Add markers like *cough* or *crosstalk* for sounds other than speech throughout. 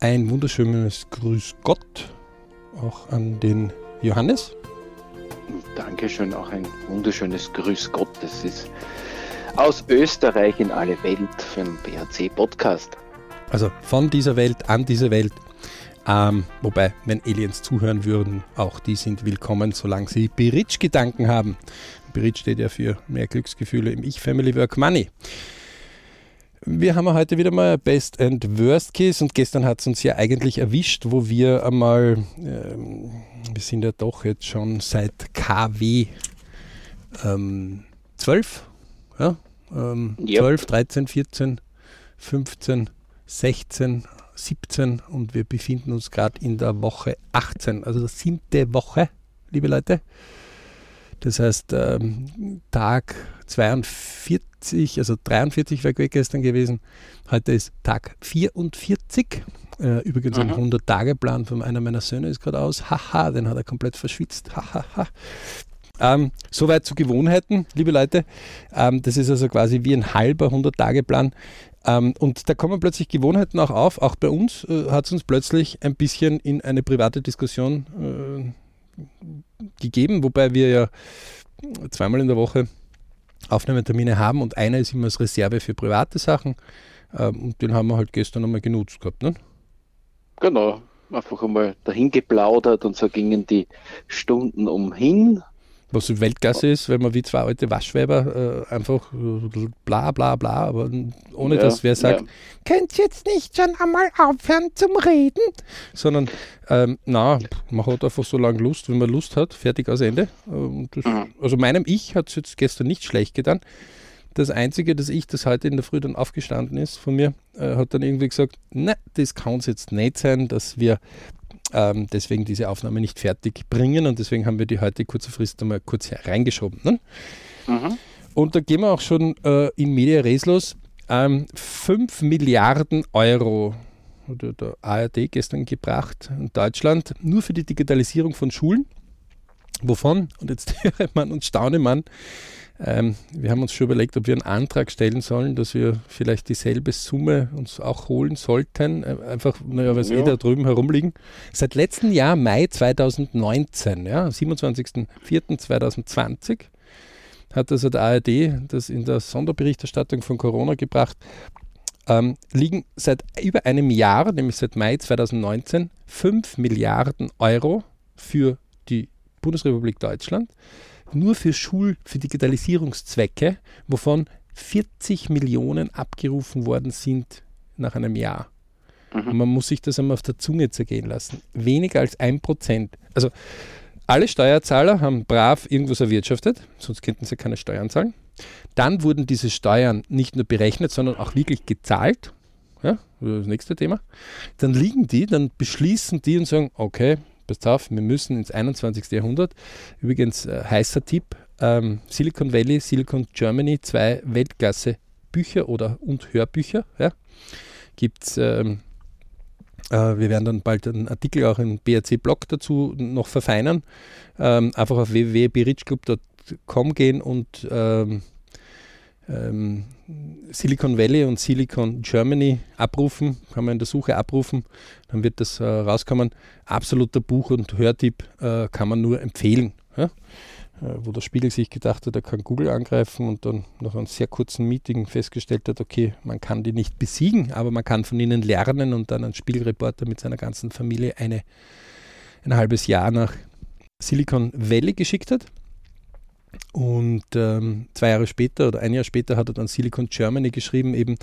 Ein wunderschönes Grüß Gott auch an den Johannes. Dankeschön, auch ein wunderschönes Grüß Gott. Das ist aus Österreich in alle Welt für den BHC-Podcast. Also von dieser Welt an diese Welt. Ähm, wobei, wenn Aliens zuhören würden, auch die sind willkommen, solange sie Beritsch-Gedanken haben. Beritsch steht ja für mehr Glücksgefühle im Ich, Family, Work, Money. Wir haben heute wieder mal Best and Worst Case und gestern hat es uns ja eigentlich erwischt, wo wir einmal, ähm, wir sind ja doch jetzt schon seit KW ähm, 12, ja, ähm, yep. 12, 13, 14, 15, 16, 17 und wir befinden uns gerade in der Woche 18, also der siebte Woche, liebe Leute. Das heißt, ähm, Tag 42, also 43 war gestern gewesen. Heute ist Tag 44. Äh, übrigens ein 100-Tage-Plan von einer meiner Söhne ist gerade aus. Haha, den hat er komplett verschwitzt. Hahaha. Ähm, soweit zu Gewohnheiten, liebe Leute. Ähm, das ist also quasi wie ein halber 100-Tage-Plan. Ähm, und da kommen plötzlich Gewohnheiten auch auf. Auch bei uns äh, hat es uns plötzlich ein bisschen in eine private Diskussion äh, gegeben, wobei wir ja zweimal in der Woche Aufnahmetermine haben und einer ist immer als Reserve für private Sachen. Ähm, und den haben wir halt gestern einmal genutzt gehabt. Ne? Genau, einfach einmal dahin geplaudert und so gingen die Stunden umhin was Weltklasse ist, wenn man wie zwei alte Waschweiber äh, einfach bla bla bla, aber ohne ja, dass wer sagt, ja. könnt jetzt nicht schon einmal aufhören zum Reden, sondern ähm, na, man hat einfach so lange Lust, wenn man Lust hat, fertig aus Ende. Ähm, das, mhm. Also meinem Ich hat es jetzt gestern nicht schlecht getan. Das Einzige, dass ich, das heute in der Früh dann aufgestanden ist von mir, äh, hat dann irgendwie gesagt, na, das kann es jetzt nicht sein, dass wir ähm, deswegen diese Aufnahme nicht fertig bringen und deswegen haben wir die heute kurzfristig einmal kurz reingeschoben. Ne? Mhm. Und da gehen wir auch schon äh, in Media Res los. Ähm, 5 Milliarden Euro hat der ARD gestern gebracht in Deutschland nur für die Digitalisierung von Schulen. Wovon? Und jetzt *laughs* höre man und staune man, ähm, wir haben uns schon überlegt, ob wir einen Antrag stellen sollen, dass wir vielleicht dieselbe Summe uns auch holen sollten. Äh, einfach, naja, weil es ja. eh da drüben herumliegen. Seit letztem Jahr, Mai 2019, ja, 27.04.2020, hat also der ARD das in der Sonderberichterstattung von Corona gebracht, ähm, liegen seit über einem Jahr, nämlich seit Mai 2019, 5 Milliarden Euro für die Bundesrepublik Deutschland nur für Schul-, für Digitalisierungszwecke, wovon 40 Millionen abgerufen worden sind nach einem Jahr. Mhm. Und man muss sich das einmal auf der Zunge zergehen lassen. Weniger als ein Prozent. Also alle Steuerzahler haben brav irgendwas erwirtschaftet, sonst könnten sie keine Steuern zahlen. Dann wurden diese Steuern nicht nur berechnet, sondern auch wirklich gezahlt. Ja, das nächste Thema. Dann liegen die, dann beschließen die und sagen, okay, passt auf, wir müssen ins 21. Jahrhundert. Übrigens, äh, heißer Tipp, ähm, Silicon Valley, Silicon Germany, zwei Weltklasse Bücher oder und Hörbücher. Ja, Gibt es, ähm, äh, wir werden dann bald einen Artikel auch im BRC-Blog dazu noch verfeinern. Ähm, einfach auf www.berichclub.com gehen und ähm, Silicon Valley und Silicon Germany abrufen, kann man in der Suche abrufen, dann wird das äh, rauskommen. Absoluter Buch- und Hörtipp äh, kann man nur empfehlen. Ja? Äh, wo der Spiegel sich gedacht hat, er kann Google angreifen und dann nach einem sehr kurzen Meeting festgestellt hat, okay, man kann die nicht besiegen, aber man kann von ihnen lernen und dann ein Spiegelreporter mit seiner ganzen Familie eine, ein halbes Jahr nach Silicon Valley geschickt hat. Und ähm, zwei Jahre später oder ein Jahr später hat er dann Silicon Germany geschrieben, eben,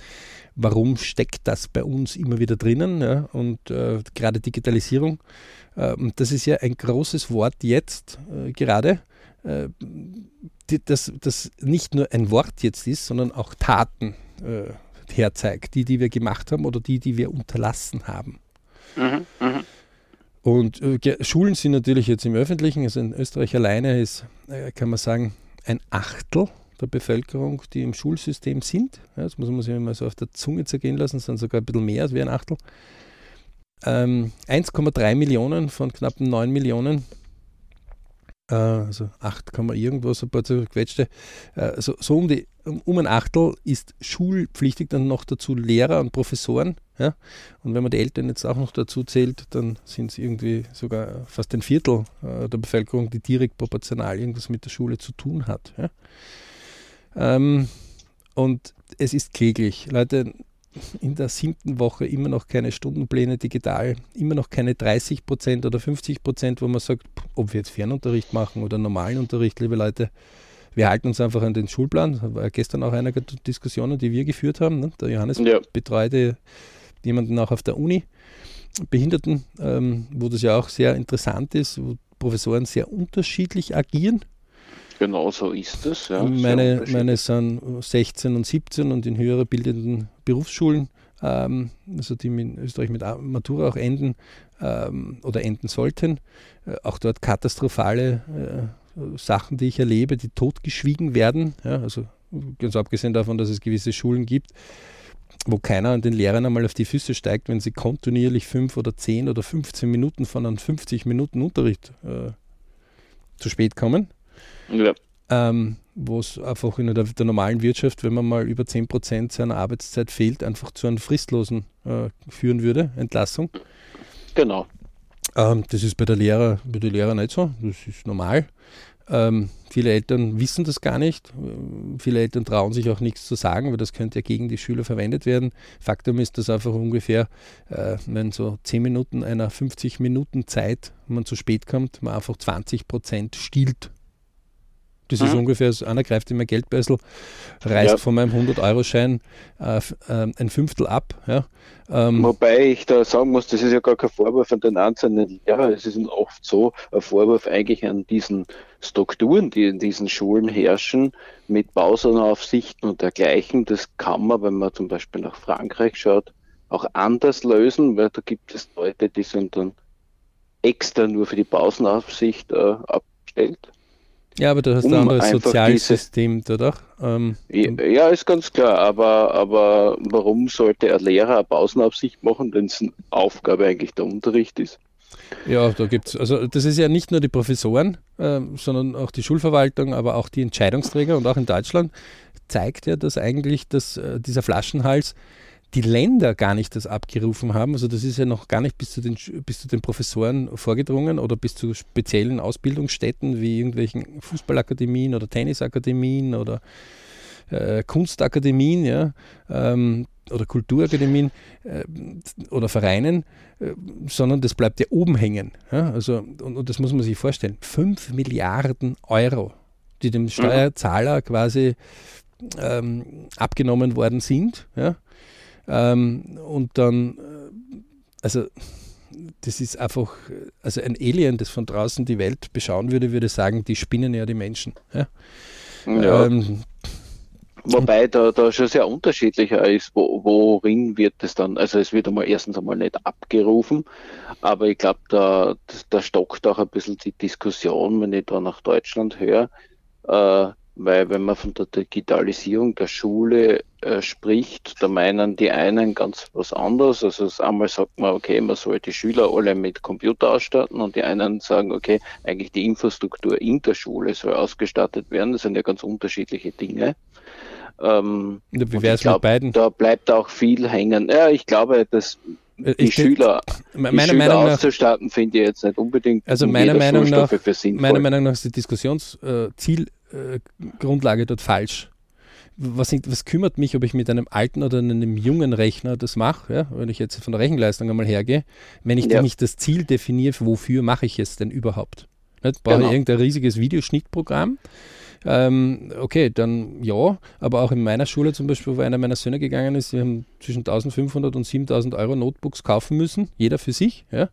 warum steckt das bei uns immer wieder drinnen? Ja? Und äh, gerade Digitalisierung, äh, das ist ja ein großes Wort jetzt äh, gerade, äh, die, das, das nicht nur ein Wort jetzt ist, sondern auch Taten äh, herzeigt, die, die wir gemacht haben oder die, die wir unterlassen haben. Mhm, mh. Und äh, Schulen sind natürlich jetzt im Öffentlichen, also in Österreich alleine ist, äh, kann man sagen, ein Achtel der Bevölkerung, die im Schulsystem sind. Ja, das muss man sich immer so auf der Zunge zergehen lassen, das sind sogar ein bisschen mehr als wie ein Achtel. Ähm, 1,3 Millionen von knapp 9 Millionen, äh, also 8, irgendwas, ein paar zerquetschte, äh, so, so um, die, um, um ein Achtel ist schulpflichtig, dann noch dazu Lehrer und Professoren Ja? Und wenn man die Eltern jetzt auch noch dazu zählt, dann sind es irgendwie sogar fast ein Viertel äh, der Bevölkerung, die direkt proportional irgendwas mit der Schule zu tun hat. Ja? Ähm, und es ist kläglich. Leute, in der siebten Woche immer noch keine Stundenpläne digital, immer noch keine 30 Prozent oder 50 Prozent, wo man sagt, ob wir jetzt Fernunterricht machen oder normalen Unterricht, liebe Leute, wir halten uns einfach an den Schulplan. Das war gestern auch eine der Diskussionen, die wir geführt haben. Ne? Der Johannes ja. betreute jemanden auch auf der Uni, Behinderten, ähm, wo das ja auch sehr interessant ist, wo Professoren sehr unterschiedlich agieren. Genau so ist es. Ja, meine, meine sind 16 und 17 und in höherer bildenden Berufsschulen, ähm, also die in Österreich mit Matura auch enden ähm, oder enden sollten. Äh, auch dort katastrophale äh, Sachen, die ich erlebe, die totgeschwiegen werden. Ja, also ganz abgesehen davon, dass es gewisse Schulen gibt, wo keiner an den Lehrern einmal auf die Füße steigt, wenn sie kontinuierlich fünf oder zehn oder 15 Minuten von einem 50 Minuten Unterricht äh, zu spät kommen. Ja. Ähm, wo es einfach in der, der, normalen Wirtschaft, wenn man mal über 10% seiner Arbeitszeit fehlt, einfach zu einem fristlosen äh, führen würde, Entlassung. Genau. Ähm, das ist bei der Lehrer, bei der Lehrer nicht so, das ist normal. Ähm, viele Eltern wissen das gar nicht. Viele Eltern trauen sich auch nichts zu sagen, weil das könnte ja gegen die Schüler verwendet werden. Faktum ist, dass einfach ungefähr, äh, wenn so 10 Minuten einer 50 Minuten Zeit, wenn man zu spät kommt, man einfach 20 Prozent stiehlt das mhm. ist ungefähr, so, einer greift in mein Geldbeutel, reißt ja. von meinem 100-Euro-Schein äh, äh, ein Fünftel ab. Ja. Ähm, Wobei ich da sagen muss, das ist ja gar kein Vorwurf an den einzelnen Lehrer, es ist oft so ein Vorwurf eigentlich an diesen Strukturen, die in diesen Schulen herrschen, mit Pausenaufsichten und dergleichen. Das kann man, wenn man zum Beispiel nach Frankreich schaut, auch anders lösen, weil da gibt es Leute, die sind dann extra nur für die Pausenaufsicht äh, abgestellt. Ja, aber du hast um ein anderes Sozialsystem, oder? Ähm, ja, ist ganz klar, aber, aber warum sollte ein Lehrer eine Pausenaufsicht machen, wenn es eine Aufgabe eigentlich der Unterricht ist? Ja, da gibt es, also das ist ja nicht nur die Professoren, äh, sondern auch die Schulverwaltung, aber auch die Entscheidungsträger und auch in Deutschland zeigt ja, dass eigentlich das, äh, dieser Flaschenhals die Länder gar nicht das abgerufen haben. Also das ist ja noch gar nicht bis zu den, bis zu den Professoren vorgedrungen oder bis zu speziellen Ausbildungsstätten wie irgendwelchen Fußballakademien oder Tennisakademien oder äh, Kunstakademien ja, ähm, oder Kulturakademien äh, oder Vereinen, äh, sondern das bleibt ja oben hängen. Ja? Also, und, und, das muss man sich vorstellen. 5 Milliarden Euro, die dem. Steuerzahler quasi ähm, abgenommen worden sind. Ja? Ähm, und dann, äh, also das ist einfach, also ein Alien, das von draußen die Welt beschauen würde, würde sagen, die spinnen ja die Menschen. Ja. ja. Ähm, Wobei da, da schon sehr unterschiedlicher ist, wo, worin wird es dann, also es wird einmal erstens einmal nicht abgerufen, aber ich glaube, da, da stockt auch ein bisschen die Diskussion, wenn ich da nach Deutschland höre, äh, weil wenn man von der Digitalisierung der Schule äh, spricht, da meinen die einen ganz was anderes. Also einmal sagt man, okay, man soll die Schüler alle mit Computer ausstatten und die einen sagen, okay, eigentlich die Infrastruktur in der Schule soll ausgestattet werden. Das sind ja ganz unterschiedliche Dinge. Ähm, Wie wäre es mit beiden? Da bleibt auch viel hängen. Ja, ich glaube, dass äh, die ich Schüler, meine die Schüler Meinung auszustatten, finde ich jetzt nicht unbedingt. Also meiner Meinung nach, meiner Meinung nach ist die Diskussionsziel äh, dort falsch. Was, was, kümmert mich, ob ich mit einem alten oder einem jungen Rechner das mache, ja, wenn ich jetzt von der Rechenleistung einmal hergehe, wenn ich ja. nicht das Ziel definiere, wofür mache ich es denn überhaupt? Nicht? Brauche genau. ich irgendein riesiges Videoschnittprogramm? Ähm, okay, dann ja, aber auch in meiner Schule zum Beispiel, wo einer meiner Söhne gegangen ist, wir haben zwischen 1500 und 7000 Euro Notebooks kaufen müssen, jeder für sich, ja,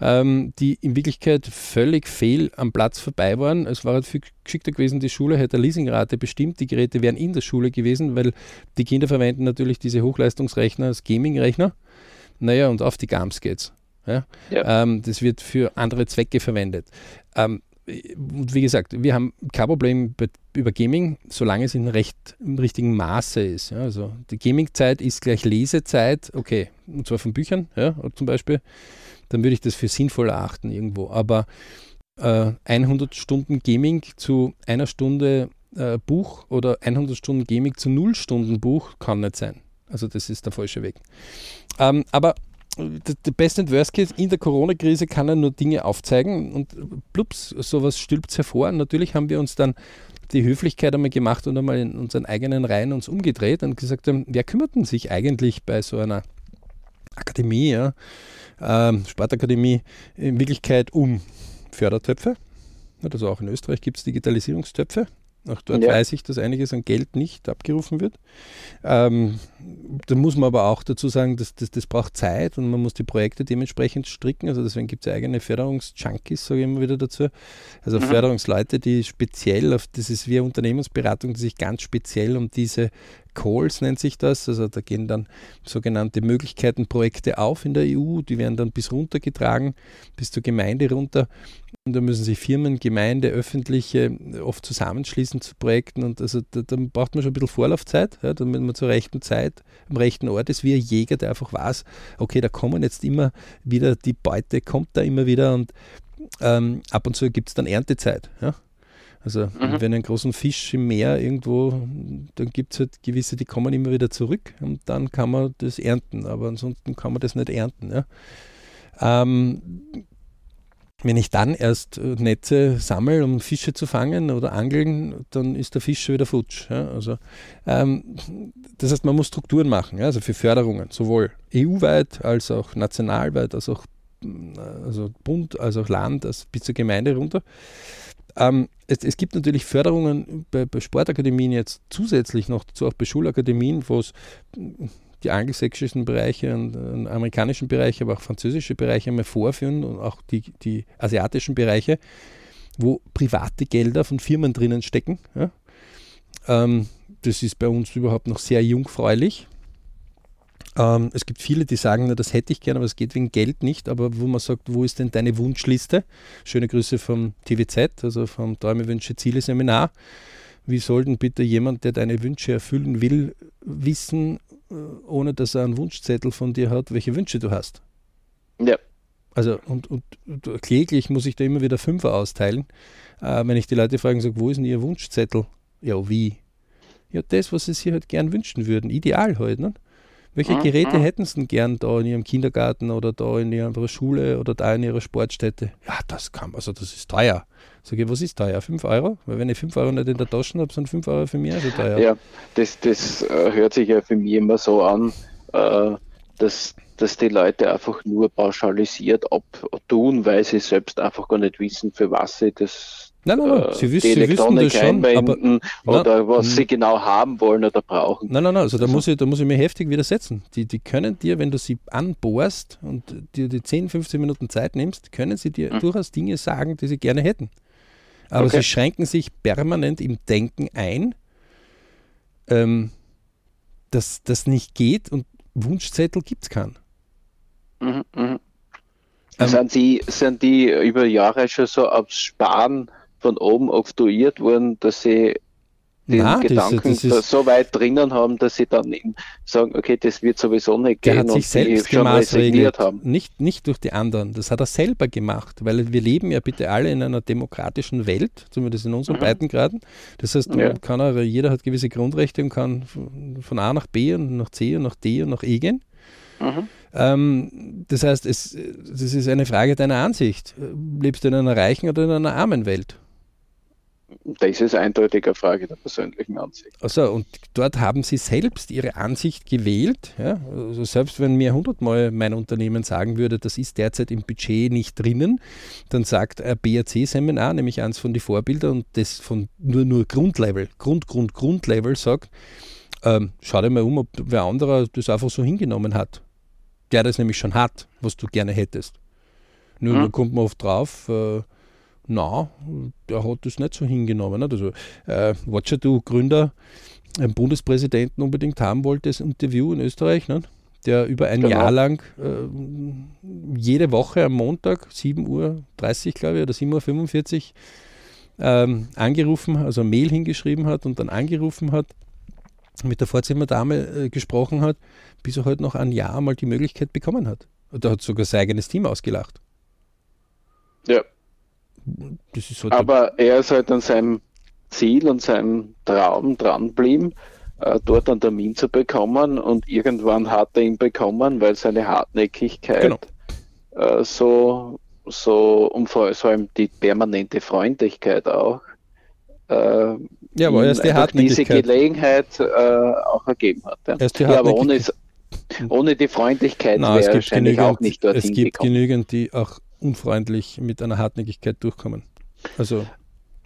ähm, die in Wirklichkeit völlig fehl am Platz vorbei waren. Es war halt viel geschickter gewesen, die Schule hätte eine Leasingrate bestimmt, die Geräte wären in der Schule gewesen, weil die Kinder verwenden natürlich diese Hochleistungsrechner als Gaming-Rechner. Naja, und auf die Gams geht's. Ja? ja. Ähm, das wird für andere Zwecke verwendet. Ähm, wie gesagt, wir haben kein Problem über Gaming, solange es in recht, im richtigen Maße ist. Ja, also die Gaming-Zeit ist gleich Lesezeit, okay, und zwar von Büchern, ja, zum Beispiel, dann würde ich das für sinnvoll erachten irgendwo. Aber äh, 100 Stunden Gaming zu einer Stunde äh, Buch oder 100 Stunden Gaming zu 0 Stunden Buch kann nicht sein. Also das ist der falsche Weg. Ähm, aber der Best and Worst Case in der Corona-Krise kann er nur Dinge aufzeigen und plups, sowas stülpt hervor. Und natürlich haben wir uns dann die Höflichkeit einmal gemacht und einmal in unseren eigenen Reihen uns umgedreht und gesagt haben, wer kümmert denn sich eigentlich bei so einer Akademie, ja, ähm, Sportakademie, in Wirklichkeit um Fördertöpfe? Also auch in Österreich gibt es Digitalisierungstöpfe. Auch dort ja. weiß ich, dass einiges an Geld nicht abgerufen wird. Ähm, da muss man aber auch dazu sagen, dass, dass, das braucht Zeit und man muss die Projekte dementsprechend stricken. Also deswegen gibt es eigene Förderungsjunkies, sage ich immer wieder dazu. Also mhm. Förderungsleute, die speziell auf, das ist wie Unternehmensberatung, die sich ganz speziell um diese Calls nennt sich das. Also da gehen dann sogenannte Möglichkeiten, Projekte auf in der EU, die werden dann bis runter getragen, bis zur Gemeinde runter. Da müssen sich Firmen, Gemeinde, öffentliche oft zusammenschließen zu Projekten. Und also da, da braucht man schon ein bisschen Vorlaufzeit, ja, damit man zur rechten Zeit am rechten Ort ist, wie ein Jäger, der einfach weiß, okay, da kommen jetzt immer wieder, die Beute kommt da immer wieder und ähm, ab und zu gibt es dann Erntezeit. Ja? Also mhm. wenn ein großen Fisch im Meer irgendwo, dann gibt es halt gewisse, die kommen immer wieder zurück und dann kann man das ernten, aber ansonsten kann man das nicht ernten. Ja? Ähm, wenn ich dann erst äh, Netze sammle, um Fische zu fangen oder angeln, dann ist der Fisch schon wieder futsch. Ja? Also, ähm, das heißt, man muss Strukturen machen, ja? also für Förderungen, sowohl EU-weit als auch nationalweit, als auch äh, also Bund, als auch Land, als bis zur Gemeinde runter. Ähm, es, es, gibt natürlich Förderungen bei, bei, Sportakademien jetzt zusätzlich noch dazu, auch bei Schulakademien, wo es die angelsächsischen Bereiche und, und, amerikanischen Bereiche, aber auch französische Bereiche einmal vorführen und auch die, die asiatischen Bereiche, wo private Gelder von Firmen drinnen stecken. Ja? Ähm, das ist bei uns überhaupt noch sehr jungfräulich. Ähm, es gibt viele, die sagen, na, das hätte ich gerne, aber es geht wegen Geld nicht. Aber wo man sagt, wo ist denn deine Wunschliste? Schöne Grüße vom TWZ, also vom Träume, Wünsche, Ziele Seminar. Wie soll denn bitte jemand, der deine Wünsche erfüllen will, wissen, ohne dass er einen Wunschzettel von dir hat, welche Wünsche du hast? Ja. Also, und, und, und kläglich muss ich da immer wieder Fünfer austeilen. Äh, wenn ich die Leute frage, sage, wo ist denn ihr Wunschzettel? Ja, wie? Ja, das, was sie sich halt gern wünschen würden. Ideal halt, ne? Welche mhm. Geräte mhm. hätten Sie denn gern da in Ihrem Kindergarten oder da in Ihrer Schule oder da in Ihrer Sportstätte? Ja, das kann, also das ist teuer. Sag ich, was ist teuer? 5 Euro? Weil wenn ich 5 Euro nicht in der Tasche habe, sind 5 Euro für mich also teuer. Ja, das, das äh, hört sich ja für mich immer so an, äh, dass, dass die Leute einfach nur pauschalisiert abtun, weil sie selbst einfach gar nicht wissen, für was sie das Nein, nein, nein. Sie, wiss, sie wissen das schon, aber, oder na, was hm. sie genau haben wollen oder brauchen. Nein, nein, nein, also da, also muss ich, da muss ich mir heftig widersetzen. Die, die können dir, wenn du sie anbohrst und dir die 10, 15 Minuten Zeit nimmst, können sie dir hm. durchaus Dinge sagen, die sie gerne hätten. Aber okay. sie schränken sich permanent im Denken ein, ähm, dass das nicht geht und Wunschzettel gibt es keinen. Mhm, mh. ähm, sind, die, sind die über Jahre schon so aufs Sparen von oben oktroyiert worden, dass sie den Nein, Gedanken das, das so weit drinnen haben, dass sie dann eben sagen, okay, das wird sowieso nicht gehen hat sich selbst schon resigniert haben. Nicht, nicht durch die anderen, das hat er selber gemacht, weil wir leben ja bitte alle in einer demokratischen Welt, zumindest in unseren mhm. Breitengraden. Das heißt, ja. er, jeder hat gewisse Grundrechte und kann von A nach B und nach C und nach D und nach E gehen. Mhm. Ähm, das heißt, es, das ist eine Frage deiner Ansicht. Lebst du in einer reichen oder in einer armen Welt? Das ist eindeutig eine Frage der persönlichen Ansicht. Also, und dort haben Sie selbst Ihre Ansicht gewählt. Ja? Also selbst wenn mir hundertmal mein Unternehmen sagen würde, das ist derzeit im Budget nicht drinnen, dann sagt ein BRC-Seminar, nämlich eins von den Vorbildern und das von nur, nur Grundlevel, Grund, Grund, Grundlevel sagt, ähm, schau dir mal um, ob wer anderer das einfach so hingenommen hat. Der das nämlich schon hat, was du gerne hättest. Nur hm. da kommt man oft drauf, äh, na, der hat das nicht so hingenommen. Also äh, Watcher, du Gründer, einen Bundespräsidenten unbedingt haben wollte, das Interview in Österreich, ne? der über ein genau. Jahr lang äh, jede Woche am Montag 7.30 Uhr, glaube ich, oder 7.45 Uhr ähm, angerufen, also Mail hingeschrieben hat und dann angerufen hat, mit der Vorzimmerdame äh, gesprochen hat, bis er heute halt noch ein Jahr mal die Möglichkeit bekommen hat. Und da hat sogar sein eigenes Team ausgelacht. Ja, halt Aber er ist halt an seinem Ziel und seinem Traum dran geblieben äh, dort einen Termin zu bekommen und irgendwann hat er ihn bekommen, weil seine Hartnäckigkeit genau. äh, so, so und vor allem die permanente Freundlichkeit auch äh, ja, aber erst die diese Gelegenheit äh, auch ergeben hat. Ja, erst die ja aber ohne, ohne die Freundlichkeit wäre er wahrscheinlich genügend, auch nicht dorthin Es gibt gekommen. genügend, die auch unfreundlich mit einer Hartnäckigkeit durchkommen. Also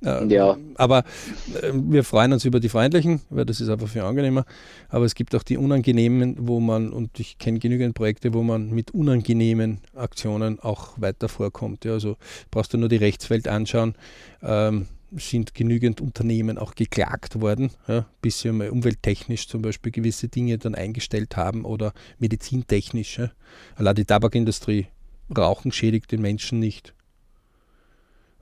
äh, ja. Aber äh, wir freuen uns über die freundlichen, weil das ist einfach viel angenehmer. Aber es gibt auch die unangenehmen, wo man, und ich kenne genügend Projekte, wo man mit unangenehmen Aktionen auch weiter vorkommt. Ja, also brauchst du nur die Rechtswelt anschauen. Ähm, sind genügend Unternehmen auch geklagt worden, ja, bis sie mal umwelttechnisch zum Beispiel gewisse Dinge dann eingestellt haben oder medizintechnisch. Ja. Allein die Tabakindustrie, Rauchen schädigt den Menschen nicht.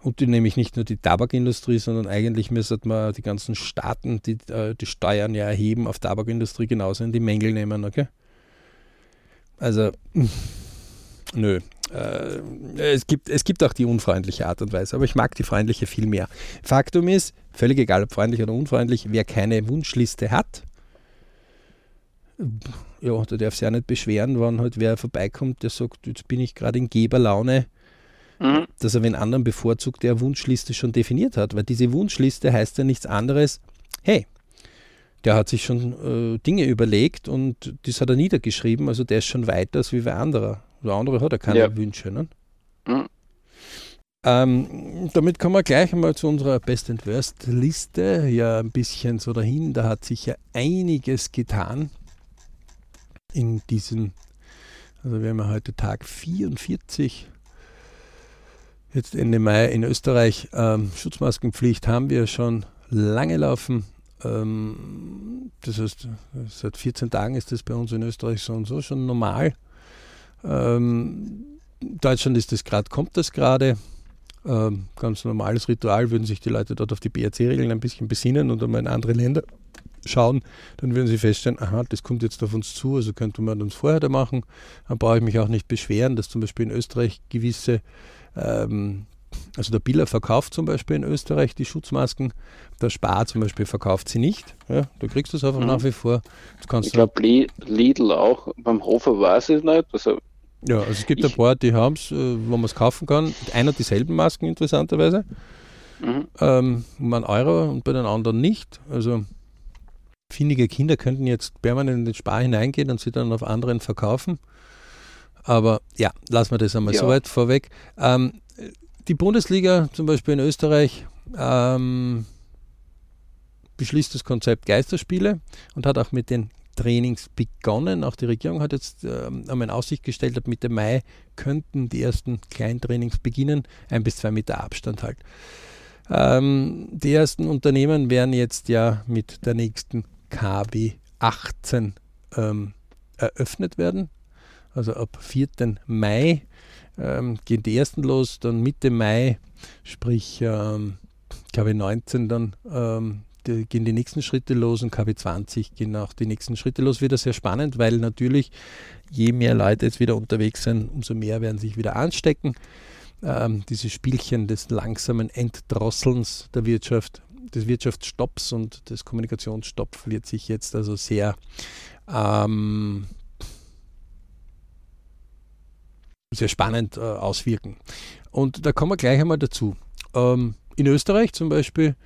Und die, nämlich nicht nur die Tabakindustrie, sondern eigentlich müsste man die ganzen Staaten, die äh, die Steuern ja erheben, auf Tabakindustrie genauso in die Mängel nehmen. Okay? Also, *laughs* nö. Äh, es, gibt, es gibt auch die unfreundliche Art und Weise, aber ich mag die freundliche viel mehr. Faktum ist, völlig egal ob freundlich oder unfreundlich, wer keine Wunschliste hat, ja, der darf sich auch nicht beschweren, wenn halt wer vorbeikommt, der sagt, jetzt bin ich gerade in Geberlaune mhm. dass er den anderen bevorzugt, der Wunschliste schon definiert hat. Weil diese Wunschliste heißt ja nichts anderes, hey, der hat sich schon äh, Dinge überlegt und das hat er niedergeschrieben, also der ist schon weiter als wie wer anderer. Der andere hat ja keine ja. Wünsche. Ne? Mhm. Ähm, damit kommen wir gleich einmal zu unserer Best and Worst Liste. Ja, ein bisschen so dahin. Da hat sich ja einiges getan in diesem, also wir haben ja heute Tag 44 jetzt Ende Mai in Österreich. Ähm, Schutzmaskenpflicht haben wir schon lange laufen. Ähm, das heißt, seit 14 Tagen ist das bei uns in Österreich so und so schon normal. Ähm, Deutschland ist das gerade, kommt das gerade. Ähm, ganz normales Ritual, würden sich die Leute dort auf die BRC-Regeln ein bisschen besinnen und einmal in andere Länder schauen, dann würden sie feststellen, aha, das kommt jetzt auf uns zu, also könnte man uns vorher da machen. Dann brauche ich mich auch nicht beschweren, dass zum Beispiel in Österreich gewisse ähm, also der Biller verkauft zum Beispiel in Österreich die Schutzmasken, der Spar zum Beispiel verkauft sie nicht. Ja, du kriegst das einfach mhm. nach wie vor. ich glaube Lidl auch, beim Hofer weiß ich nicht. Also ja, also es gibt ein paar, die haben es, äh, wo man es kaufen kann. Einer dieselben Masken interessanterweise. Mhm. Ähm, um einen Euro und bei den anderen nicht. Also findige Kinder könnten jetzt permanent in den Spar hineingehen und sie dann auf anderen verkaufen. Aber ja, lassen wir das einmal ja. soweit vorweg. Ähm, die Bundesliga zum Beispiel in Österreich ähm, beschließt das Konzept Geisterspiele und hat auch mit den Trainings begonnen. Auch die Regierung hat jetzt ähm, einmal in Aussicht gestellt, ab Mitte Mai könnten die ersten Kleintrainings beginnen, ein bis zwei Meter Abstand halt. Ähm, die ersten Unternehmen werden jetzt ja mit der nächsten KW 18 ähm, eröffnet werden also ab 4. Mai ähm, gehen die ersten los, dann Mitte Mai, sprich ähm, KW 19 dann ähm, gehen die nächsten Schritte los und KW 20 gehen auch die nächsten Schritte los. Wieder sehr spannend, weil natürlich je mehr Leute jetzt wieder unterwegs sind, umso mehr werden sich wieder anstecken. Ähm, diese Spielchen des langsamen Entdrosselns der Wirtschaft, des Wirtschaftsstopps und des Kommunikationsstopps wird sich jetzt also sehr ähm, sehr spannend äh, auswirken. Und da kommen wir gleich einmal dazu. Ähm, in Österreich zum Beispiel,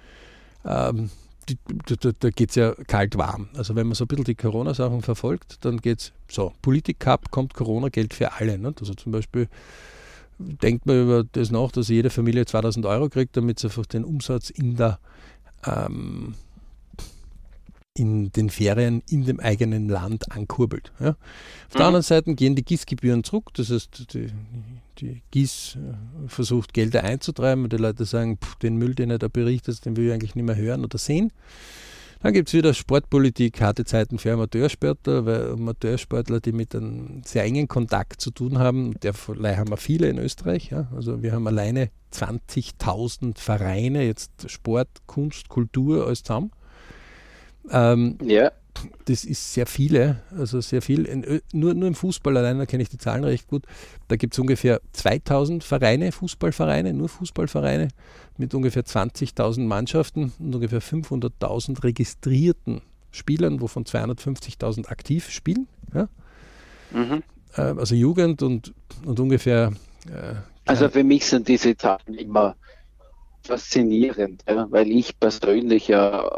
ähm, die, da, da geht es ja kalt warm. Also wenn man so ein bisschen die Corona-Sachen verfolgt, dann geht es so, Politik-Cup kommt Corona-Geld für alle. Nicht? Also zum Beispiel denkt man über das nach, dass jede Familie 2000 Euro kriegt, damit sie einfach den Umsatz in der ähm, in den Ferien in dem eigenen Land ankurbelt. Ja. Auf mhm. der anderen Seite gehen die GIS-Gebühren zurück, das heißt, die, die GIS äh, versucht Gelder einzutreiben und die Leute sagen, pff, den Müll, den er da berichtet, den will ich eigentlich nicht mehr hören oder sehen. Dann gibt es wieder Sportpolitik, harte Zeiten für Amateursportler, weil Amateursportler, die mit einem sehr engen Kontakt zu tun haben, derlei haben wir viele in Österreich. Ja. Also wir haben alleine 20.000 Vereine, jetzt Sport, Kunst, Kultur, alles zusammen. Ähm, ja. Das ist sehr viele, also sehr viel. In, nur, nur im Fußball allein, da kenne ich die Zahlen recht gut. Da gibt es ungefähr 2000 Vereine, Fußballvereine, nur Fußballvereine mit ungefähr 20.000 Mannschaften und ungefähr 500.000 registrierten Spielern, wovon 250.000 aktiv spielen. Ja? Mhm. Äh, also Jugend und, und ungefähr. Äh, also für mich sind diese Zahlen immer faszinierend, ja, weil ich persönlich ja,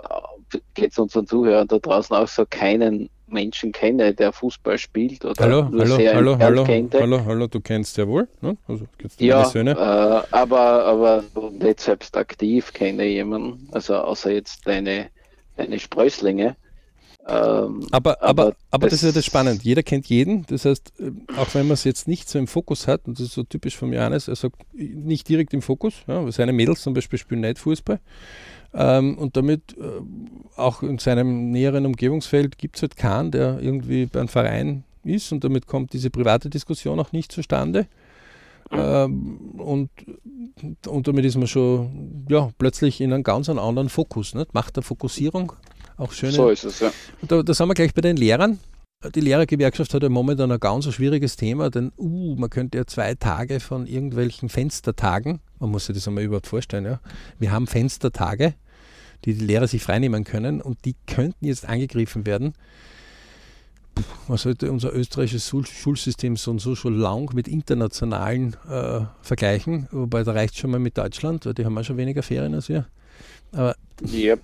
geht es unseren Zuhörern da draußen auch so, keinen Menschen kenne, der Fußball spielt oder hallo, nur hallo, sehr hallo, hallo, kannte. hallo, hallo, du kennst ja wohl, ne? also ja, Söhne. Äh, aber, aber nicht selbst aktiv kenne jemanden, also außer jetzt deine, deine Sprösslinge. Ähm, aber, aber, aber, aber das, das, ist ja das Spannende. Jeder kennt jeden. Das heißt, äh, auch wenn man es jetzt nicht so im Fokus hat, und das ist so typisch von Johannes, er sagt nicht direkt im Fokus. Ja, seine Mädels zum Beispiel spielen nicht Fußball. Ähm, und damit äh, auch in seinem näheren Umgebungsfeld gibt es halt keinen, der irgendwie beim Verein ist und damit kommt diese private Diskussion auch nicht zustande. Ähm, und, und damit ist man schon ja, plötzlich in einem ganz anderen Fokus. Nicht? Macht der Fokussierung auch schön. So ist es, ja. Da, da sind wir gleich bei den Lehrern. Die Lehrergewerkschaft hat ja momentan ein ganz schwieriges Thema, denn uh, man könnte ja zwei Tage von irgendwelchen Fenstertagen, man muss sich das einmal überhaupt vorstellen, ja. Wir haben Fenstertage, die die Lehrer sich freinehmen können und die könnten jetzt angegriffen werden. Man sollte unser österreichisches Schulsystem so und so schon lang mit internationalen äh, vergleichen, wobei da reicht schon mal mit Deutschland, weil die haben auch schon weniger Ferien als wir. Aber yep.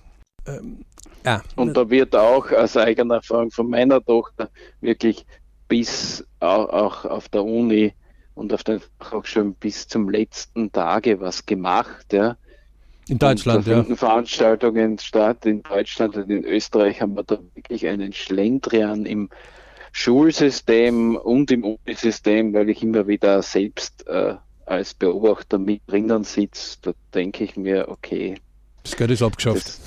ähm, ja. Und da wird auch aus eigener Erfahrung von meiner Tochter wirklich bis auch, auch auf der Uni und auf den Fachhochschulen bis zum letzten Tage was gemacht. Ja. In Deutschland, ja. Veranstaltungen statt. In Deutschland und in Österreich haben wir da wirklich einen Schlendrian im Schulsystem und im Unisystem, weil ich immer wieder selbst äh, als Beobachter mit drinnen sitze. Da denke ich mir, okay. Das Geld ist abgeschafft.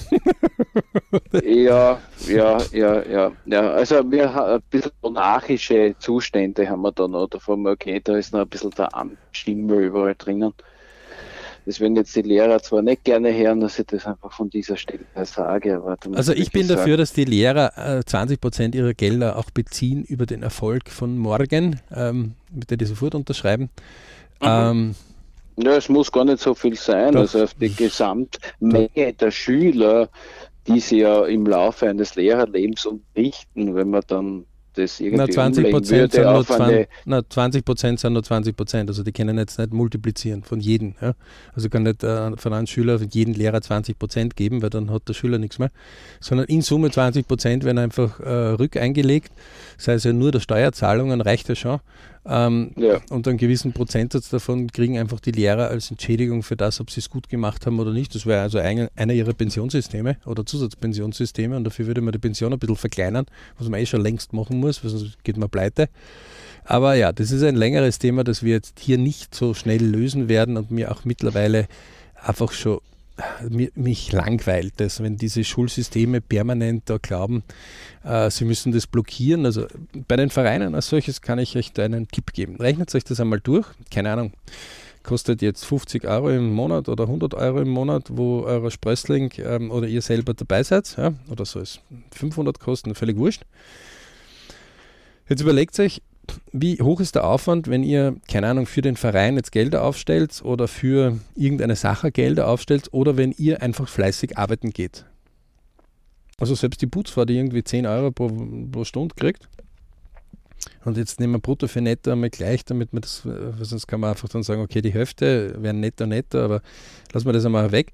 Das, *laughs* ja, ja, ja, ja, ja. Also wir haben ein bisschen monarchische Zustände haben wir da noch. Davon, okay, da ist noch ein bisschen der Amtsschimmel überall drinnen. Das werden jetzt die Lehrer zwar nicht gerne hören, dass ich das einfach von dieser Stelle sage. also ich bin sagen. dafür, dass die Lehrer äh, 20 Prozent ihrer Gelder auch beziehen über den Erfolg von morgen, ähm, mit der die sofort unterschreiben. Mhm. Ähm, ja, es muss gar nicht so viel sein. Doch. Also auf die Gesamtmenge der Schüler, die sie ja im Laufe eines Lehrerlebens unterrichten, wenn man dann das irgendwie na, 20 Prozent sind, nur 20, na, 20 Prozent sind nur 20 Prozent. Also die können jetzt nicht multiplizieren von jedem. Ja? Also kann nicht äh, von einem Schüler jeden Lehrer 20 Prozent geben, weil dann hat der Schüler nichts mehr. Sondern in Summe 20 Prozent werden einfach äh, rückeingelegt. Das heißt ja nur der Steuerzahlungen reicht ja schon. Ähm, ja. Und einen gewissen Prozentsatz davon kriegen einfach die Lehrer als Entschädigung für das, ob sie es gut gemacht haben oder nicht. Das wäre also ein, einer ihrer Pensionssysteme oder Zusatzpensionssysteme und dafür würde man die Pension ein bisschen verkleinern, was man eh schon längst machen muss, weil sonst geht man pleite. Aber ja, das ist ein längeres Thema, das wir jetzt hier nicht so schnell lösen werden und mir auch mittlerweile einfach schon mich langweilt das, wenn diese Schulsysteme permanent da glauben, äh, sie müssen das blockieren. Also bei den Vereinen als solches kann ich euch da einen Tipp geben. Rechnet euch das einmal durch. Keine Ahnung, kostet jetzt 50 Euro im Monat oder 100 Euro im Monat, wo euer Sprössling ähm, oder ihr selber dabei seid. Ja? Oder so ist 500 kosten, völlig wurscht. Jetzt überlegt euch, wie hoch ist der Aufwand, wenn ihr, keine Ahnung, für den Verein jetzt Gelder aufstellt oder für irgendeine Sache Gelder aufstellt oder wenn ihr einfach fleißig arbeiten geht? Also selbst die Putzfrau, die irgendwie 10 Euro pro, pro Stunde kriegt, und jetzt nehmen wir brutto für netto einmal gleich, damit man das, sonst kann man einfach dann sagen, okay, die Hälfte wären netto netto, aber lassen wir das einmal weg.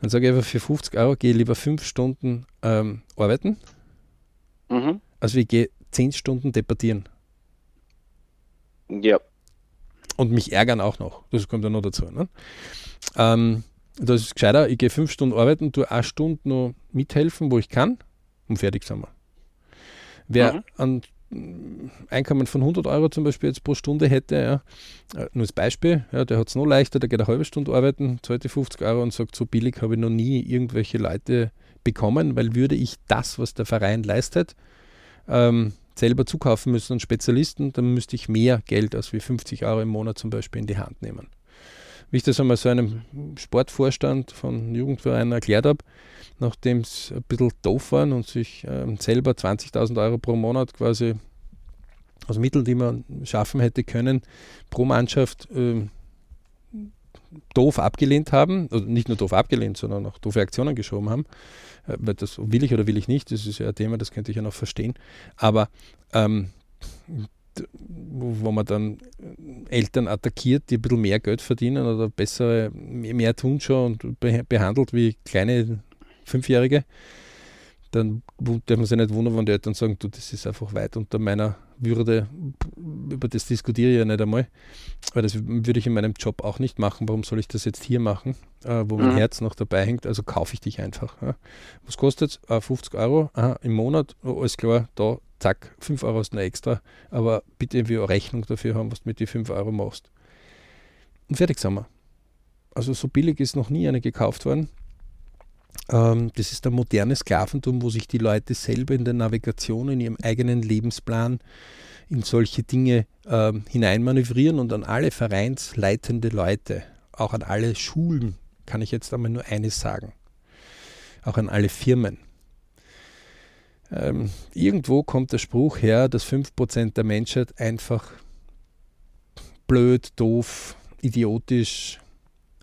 Dann sage ich einfach, für 50 Euro gehe ich lieber 5 Stunden ähm, arbeiten, mhm. also ich gehe 10 Stunden debattieren. Ja. Und mich ärgern auch noch. Das kommt ja noch dazu. Ne? Ähm, das ist gescheiter, ich gehe fünf Stunden arbeiten, tue eine Stunde noch mithelfen, wo ich kann, und fertig sind wir. Wer mhm. ein Einkommen von 100 Euro zum Beispiel jetzt pro Stunde hätte, ja, äh, nur als Beispiel, ja, der hat es noch leichter, der geht eine halbe Stunde arbeiten, zahlt die 50 Euro und sagt, so billig habe ich noch nie irgendwelche Leute bekommen, weil würde ich das, was der Verein leistet, ähm, selber zukaufen müssen an Spezialisten, dann müsste ich mehr Geld als wie 50 Euro im Monat zum Beispiel in die Hand nehmen. Wie ich das einmal so einem Sportvorstand von Jugendvereinen erklärt habe, nachdem es ein bisschen doof waren und sich äh, selber 20.000 Euro pro Monat quasi aus Mitteln, die man schaffen hätte können, pro Mannschaft äh, doof abgelehnt haben, also nicht nur doof abgelehnt, sondern auch doofe Aktionen geschoben haben. Äh, weil das will ich oder will ich nicht, das ist ja ein Thema, das könnte ich ja noch verstehen. Aber ähm, wo man dann Eltern attackiert, die ein bisschen mehr Geld verdienen oder besser mehr tun schon und behandelt wie kleine Fünfjährige, dann darf man sich nicht wundern, wenn die Eltern sagen, du, das ist einfach weit unter meiner Würde. Über das diskutiere ich ja nicht einmal, weil das würde ich in meinem Job auch nicht machen. Warum soll ich das jetzt hier machen, äh, wo mein mhm. Herz noch dabei hängt? Also kaufe ich dich einfach. Ja. Was kostet es? Äh, 50 Euro Aha, im Monat. Oh, alles klar, da, zack, 5 Euro ist noch extra. Aber bitte irgendwie eine Rechnung dafür haben, was du mit den 5 Euro machst. Und fertig sind wir. Also so billig ist noch nie eine gekauft worden. Ähm, das ist der moderne Sklaventum, wo sich die Leute selber in der Navigation, in ihrem eigenen Lebensplan in solche Dinge ähm, hineinmanövrieren und an alle vereinsleitende Leute, auch an alle Schulen, kann ich jetzt einmal nur eines sagen, auch an alle Firmen. Ähm, irgendwo kommt der Spruch her, dass 5% der Menschheit einfach blöd, doof, idiotisch,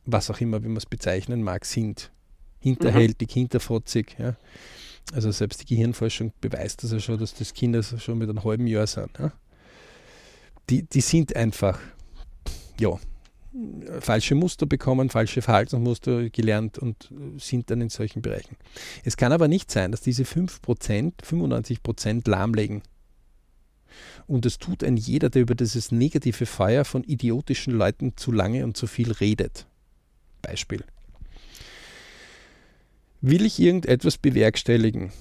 was auch immer, wie man es bezeichnen mag, sind hinterhältig, mhm. hinterfotzig. Ja. Also selbst die Gehirnforschung beweist das ja schon, dass das Kinder schon mit einem halben Jahr sind. Ja. Die, die sind einfach, ja, falsche Muster bekommen, falsche Verhaltensmuster gelernt und sind dann in solchen Bereichen. Es kann aber nicht sein, dass diese 5%, 95% lahmlegen. Und es tut ein jeder, der über dieses negative Feuer von idiotischen Leuten zu lange und zu viel redet. Beispiel. Will ich irgendetwas bewerkstelligen,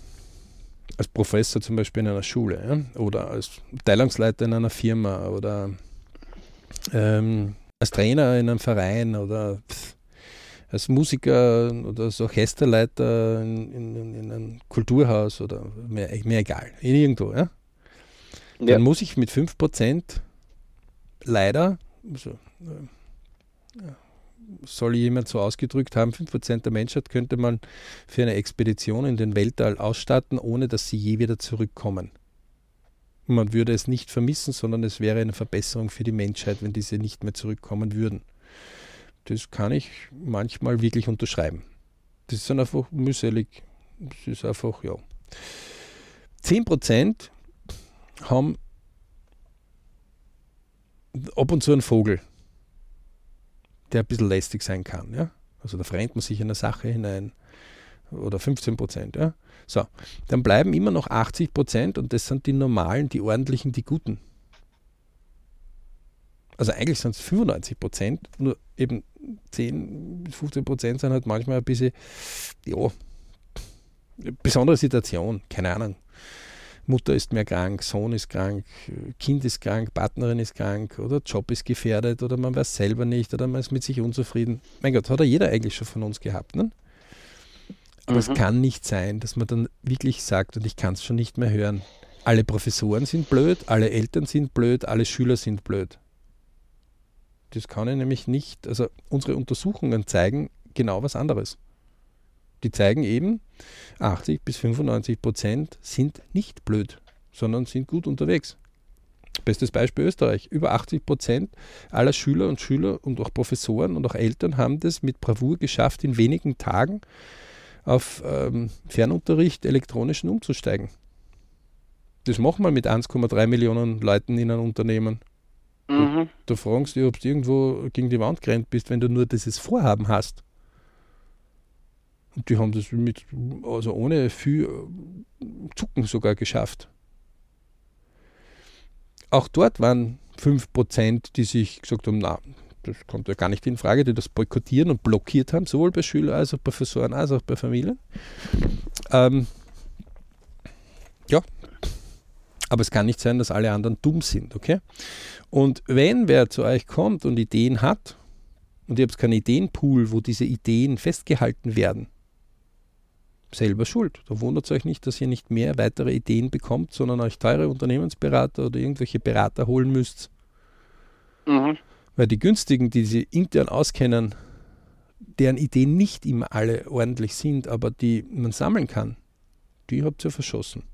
als Professor zum Beispiel in einer Schule ja, oder als Teilungsleiter in einer Firma oder ähm, als Trainer in einem Verein oder pff, als Musiker oder als Orchesterleiter in, in, in, einem Kulturhaus oder mehr, mehr egal, in irgendwo, ja? ja. dann muss ich mit 5% leider, also, äh, soll jemand so ausgedrückt haben, 5% der Menschheit könnte man für eine Expedition in den Weltall ausstatten, ohne dass sie je wieder zurückkommen. man würde es nicht vermissen, sondern es wäre eine Verbesserung für die Menschheit, wenn diese nicht mehr zurückkommen würden. Das kann ich manchmal wirklich unterschreiben. Das ist dann einfach mühselig. Das ist einfach, ja. 10% haben ab und zu einen Vogel der ein bisschen lästig sein kann. Ja? Also da verrennt man sich in eine Sache hinein oder 15 Prozent. Ja? So, dann bleiben immer noch 80 Prozent und das sind die normalen, die ordentlichen, die guten. Also eigentlich sind es 95 Prozent, nur eben 10 bis 15 Prozent sind halt manchmal ein bisschen, ja, besondere Situation, keine Ahnung. Mutter ist mehr krank, Sohn ist krank, Kind ist krank, Partnerin ist krank oder Job ist gefährdet oder man weiß selber nicht oder man ist mit sich unzufrieden. Mein Gott, hat ja jeder eigentlich schon von uns gehabt. Ne? Aber mhm. es kann nicht sein, dass man dann wirklich sagt, und ich kann es schon nicht mehr hören, alle Professoren sind blöd, alle Eltern sind blöd, alle Schüler sind blöd. Das kann ich nämlich nicht. Also unsere Untersuchungen zeigen genau was anderes. Die zeigen eben, 80 bis 95 Prozent sind nicht blöd, sondern sind gut unterwegs. Bestes Beispiel Österreich. Über 80 Prozent aller Schüler und Schüler und auch Professoren und auch Eltern haben das mit Bravour geschafft, in wenigen Tagen auf ähm, Fernunterricht elektronischen umzusteigen. Das machen wir mit 1,3 Millionen Leuten in einem Unternehmen. Mhm. Fragst du dich, ob du irgendwo gegen die Wand gerannt bist, wenn du nur dieses Vorhaben hast. Und die haben das mit, also ohne viel äh, Zucken sogar geschafft. Auch dort waren 5%, die sich gesagt haben, na, das kommt ja gar nicht in Frage, die das boykottieren und blockiert haben, sowohl bei Schülern als auch bei Professoren als auch bei Familien. Ähm, ja, aber es kann nicht sein, dass alle anderen dumm sind, okay? Und wenn wer zu euch kommt und Ideen hat, und ihr habt keinen Ideenpool, wo diese Ideen festgehalten werden, selber schuld. Da wundert es euch nicht, dass ihr nicht mehr weitere Ideen bekommt, sondern euch teure Unternehmensberater oder irgendwelche Berater holen müsst. Mhm. Weil die günstigen, die sie intern auskennen, deren Ideen nicht immer alle ordentlich sind, aber die man sammeln kann, die habt ihr verschossen.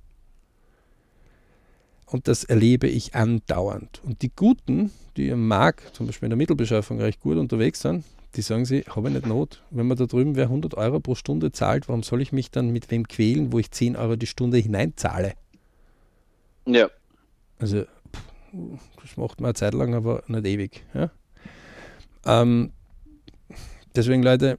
Und das erlebe ich andauernd. Und die Guten, die im Markt, zum Beispiel in der Mittelbeschaffung, recht gut unterwegs sind, die sagen sie, habe ich nicht Not. Wenn man da drüben wer 100 Euro pro Stunde zahlt, warum soll ich mich dann mit wem quälen, wo ich 10 Euro die Stunde hineinzahle? Ja. Also, das macht man eine Zeit lang, aber nicht ewig. Ja? Ähm, deswegen, Leute,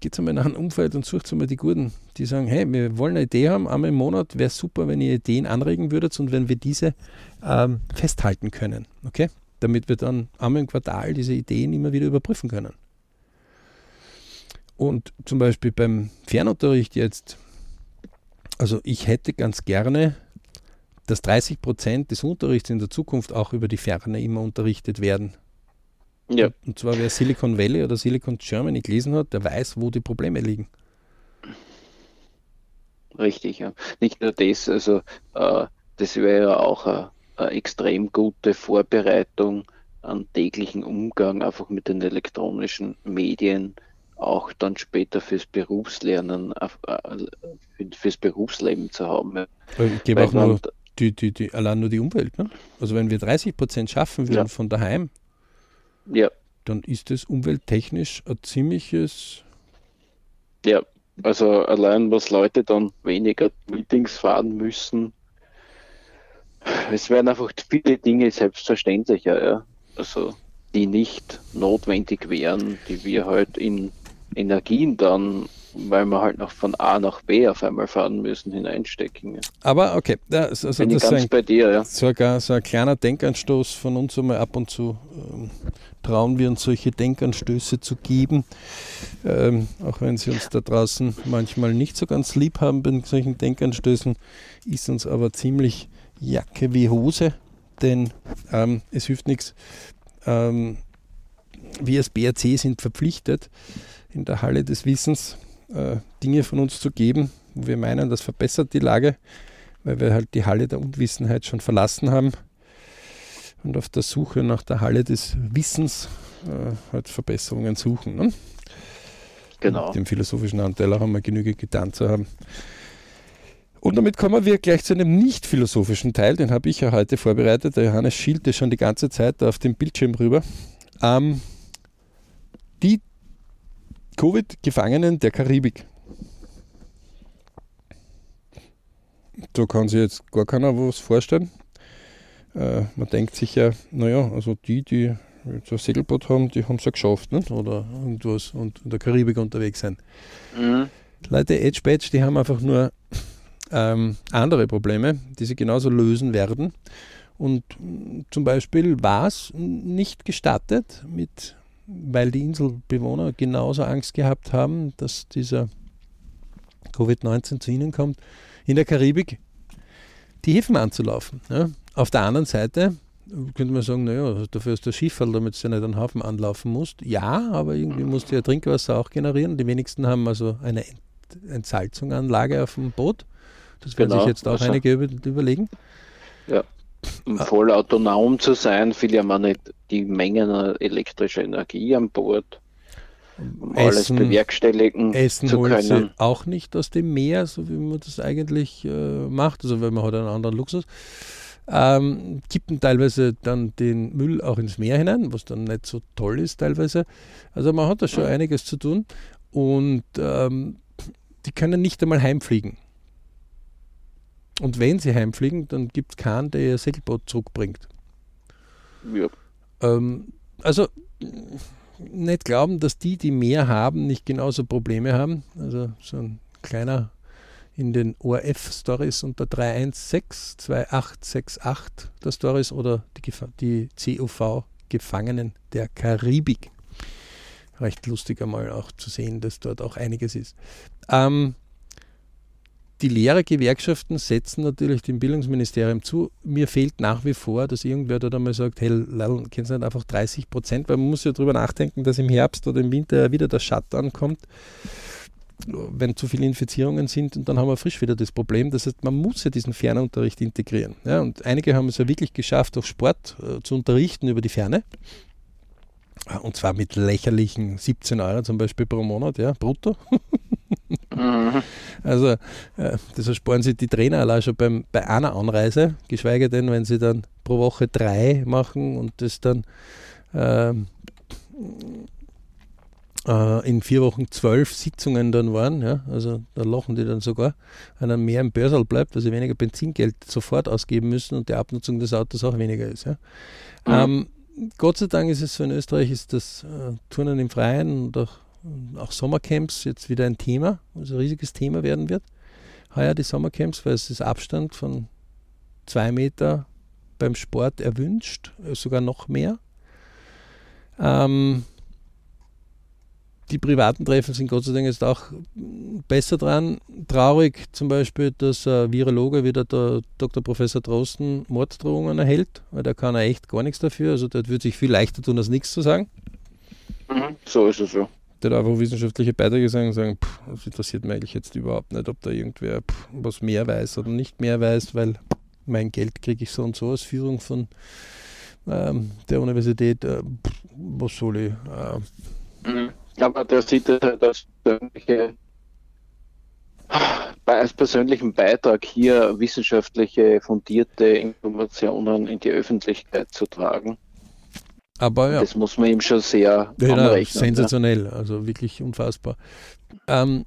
geht einmal nach einem Umfeld und sucht einmal die Guten, die sagen, hey, wir wollen eine Idee haben, einmal im Monat, wäre super, wenn ihr Ideen anregen würdet und wenn wir diese ähm, festhalten können. Okay? Damit wir dann einmal im Quartal diese Ideen immer wieder überprüfen können. Und zum Beispiel beim Fernunterricht jetzt, also ich hätte ganz gerne, dass 30 Prozent des Unterrichts in der Zukunft auch über die Ferne immer unterrichtet werden. Ja. Und zwar wer Silicon Valley oder Silicon Germany gelesen hat, der weiß, wo die Probleme liegen. Richtig, ja. Nicht nur das, also äh, das wäre ja auch eine, eine extrem gute Vorbereitung an täglichen Umgang einfach mit den elektronischen Medien, auch dann später fürs Berufslernen, äh, fürs Berufsleben zu haben. Ich gebe auch nur die, die, die, allein nur die Umwelt. Ne? Also wenn wir 30 Prozent schaffen würden ja. von daheim, ja. dann ist das umwelttechnisch ein ziemliches. Ja, also allein was Leute dann weniger Meetings fahren müssen. Es werden einfach viele Dinge selbstverständlicher, ja. Also die nicht notwendig wären, die wir halt in Energien dann, weil wir halt noch von A nach B auf einmal fahren müssen, hineinstecken. Aber okay, ja, also Bin das ist ein, bei dir, ja. sogar so ein kleiner Denkanstoß von uns einmal ab und zu. Ähm, trauen wir uns solche Denkanstöße zu geben, ähm, auch wenn sie uns da draußen manchmal nicht so ganz lieb haben bei solchen Denkanstößen, ist uns aber ziemlich Jacke wie Hose, denn ähm, es hilft nichts. Ähm, wir als BRC sind verpflichtet, in der Halle des Wissens äh, Dinge von uns zu geben, wo wir meinen, das verbessert die Lage, weil wir halt die Halle der Unwissenheit schon verlassen haben und auf der Suche nach der Halle des Wissens äh, halt Verbesserungen suchen. Ne? Genau. Mit dem philosophischen Anteil auch einmal genügend getan zu haben. Und damit kommen wir gleich zu einem nicht philosophischen Teil, den habe ich ja heute vorbereitet. Der Johannes schielte schon die ganze Zeit auf dem Bildschirm rüber. Ähm, die Covid-Gefangenen der Karibik. Da kann sich jetzt gar keiner was vorstellen. Äh, man denkt sich ja, naja, also die, die jetzt ein Segelboot haben, die haben es ja geschafft, nicht? oder irgendwas und in der Karibik unterwegs sind. Mhm. Leute, Edge Badge, die haben einfach nur ähm, andere Probleme, die sie genauso lösen werden. Und zum Beispiel war es nicht gestattet mit weil die Inselbewohner genauso Angst gehabt haben, dass dieser Covid-19 zu ihnen kommt, in der Karibik die Häfen anzulaufen. Ja. Auf der anderen Seite könnte man sagen, naja, dafür ist der Schifffall, damit du ja nicht einen Hafen anlaufen musst. Ja, aber irgendwie musst du ja Trinkwasser auch generieren. Die wenigsten haben also eine Entsalzungsanlage auf dem Boot. Das werden genau. sich jetzt auch also, einige überlegen. Ja. Ah. voll autonom zu sein, viel ja man nicht die Mengen elektrischer Energie an Bord, um Essen, alles bewerkstelligen Essen zu können. auch nicht aus dem Meer, so wie man das eigentlich äh, macht, also wenn man hat einen anderen Luxus. Ähm, kippen teilweise dann den Müll auch ins Meer hinein, was dann nicht so toll ist teilweise. Also man hat da schon einiges zu tun und ähm, die können nicht einmal heimfliegen. Und wenn sie heimfliegen, dann gibt es keinen, der ihr Segelboot zurückbringt. Ja. Ähm, also nicht glauben, dass die, die mehr haben, nicht genauso Probleme haben. Also so ein kleiner in den ORF-Stories unter 316-2868 der Stories oder die, die CUV Gefangenen der Karibik. Recht lustig einmal auch zu sehen, dass dort auch einiges ist. Ähm, die Lehrergewerkschaften setzen natürlich dem Bildungsministerium zu. Mir fehlt nach wie vor, dass irgendwer dort einmal sagt, hey, Lall, kennen Sie nicht einfach 30 Prozent, weil man muss ja darüber nachdenken, dass im Herbst oder im Winter wieder der Shutdown kommt, wenn zu viele Infizierungen sind und dann haben wir frisch wieder das Problem. Das heißt, man muss ja diesen Fernunterricht integrieren. Ja, und einige haben es ja wirklich geschafft, auch Sport äh, zu unterrichten über die Ferne. Und zwar mit lächerlichen 17 Euro zum Beispiel pro Monat, ja, brutto. *laughs* Mhm. *laughs* Also, äh, das ersparen sich die Trainer allein schon beim, bei einer Anreise, geschweige denn, wenn sie dann pro Woche drei machen und das dann ähm, äh, in vier Wochen zwölf Sitzungen dann waren, ja, also da lachen die dann sogar, wenn dann mehr im Börsal bleibt, weil sie weniger Benzingeld sofort ausgeben müssen und die Abnutzung des Autos auch weniger ist. Ja. Mhm. Ähm, Gott sei Dank ist es so in Österreich, ist das äh, Turnen im Freien und auch, auch Sommercamps jetzt wieder ein Thema, also ein riesiges Thema werden wird. Heuer die Sommercamps, weil es ist Abstand von zwei Meter beim Sport erwünscht, äh, sogar noch mehr. Ähm, die privaten Treffen sind Gott sei Dank jetzt auch besser dran. Traurig zum Beispiel, dass ein Virologe wieder der Dr. Professor Drosten Morddrohungen erhält, weil da kann er echt gar nichts dafür. Also der würde sich viel leichter tun, als nichts zu sagen. Mhm, so ist es so. Der hat einfach wissenschaftliche Beiträge sagen und sagen, pff, das interessiert mich eigentlich jetzt überhaupt nicht, ob da irgendwer pff, was mehr weiß oder nicht mehr weiß, weil mein Geld kriege ich so und so als Führung von ähm, der Universität. Äh, pff, was soll ich? Äh, aber der sieht das halt als, persönliche, als persönlichen Beitrag hier wissenschaftliche, fundierte Informationen in die Öffentlichkeit zu tragen. Aber ja. Das muss man ihm schon sehr ja, anrechnen. Sensationell, ja. also wirklich unfassbar. Ähm,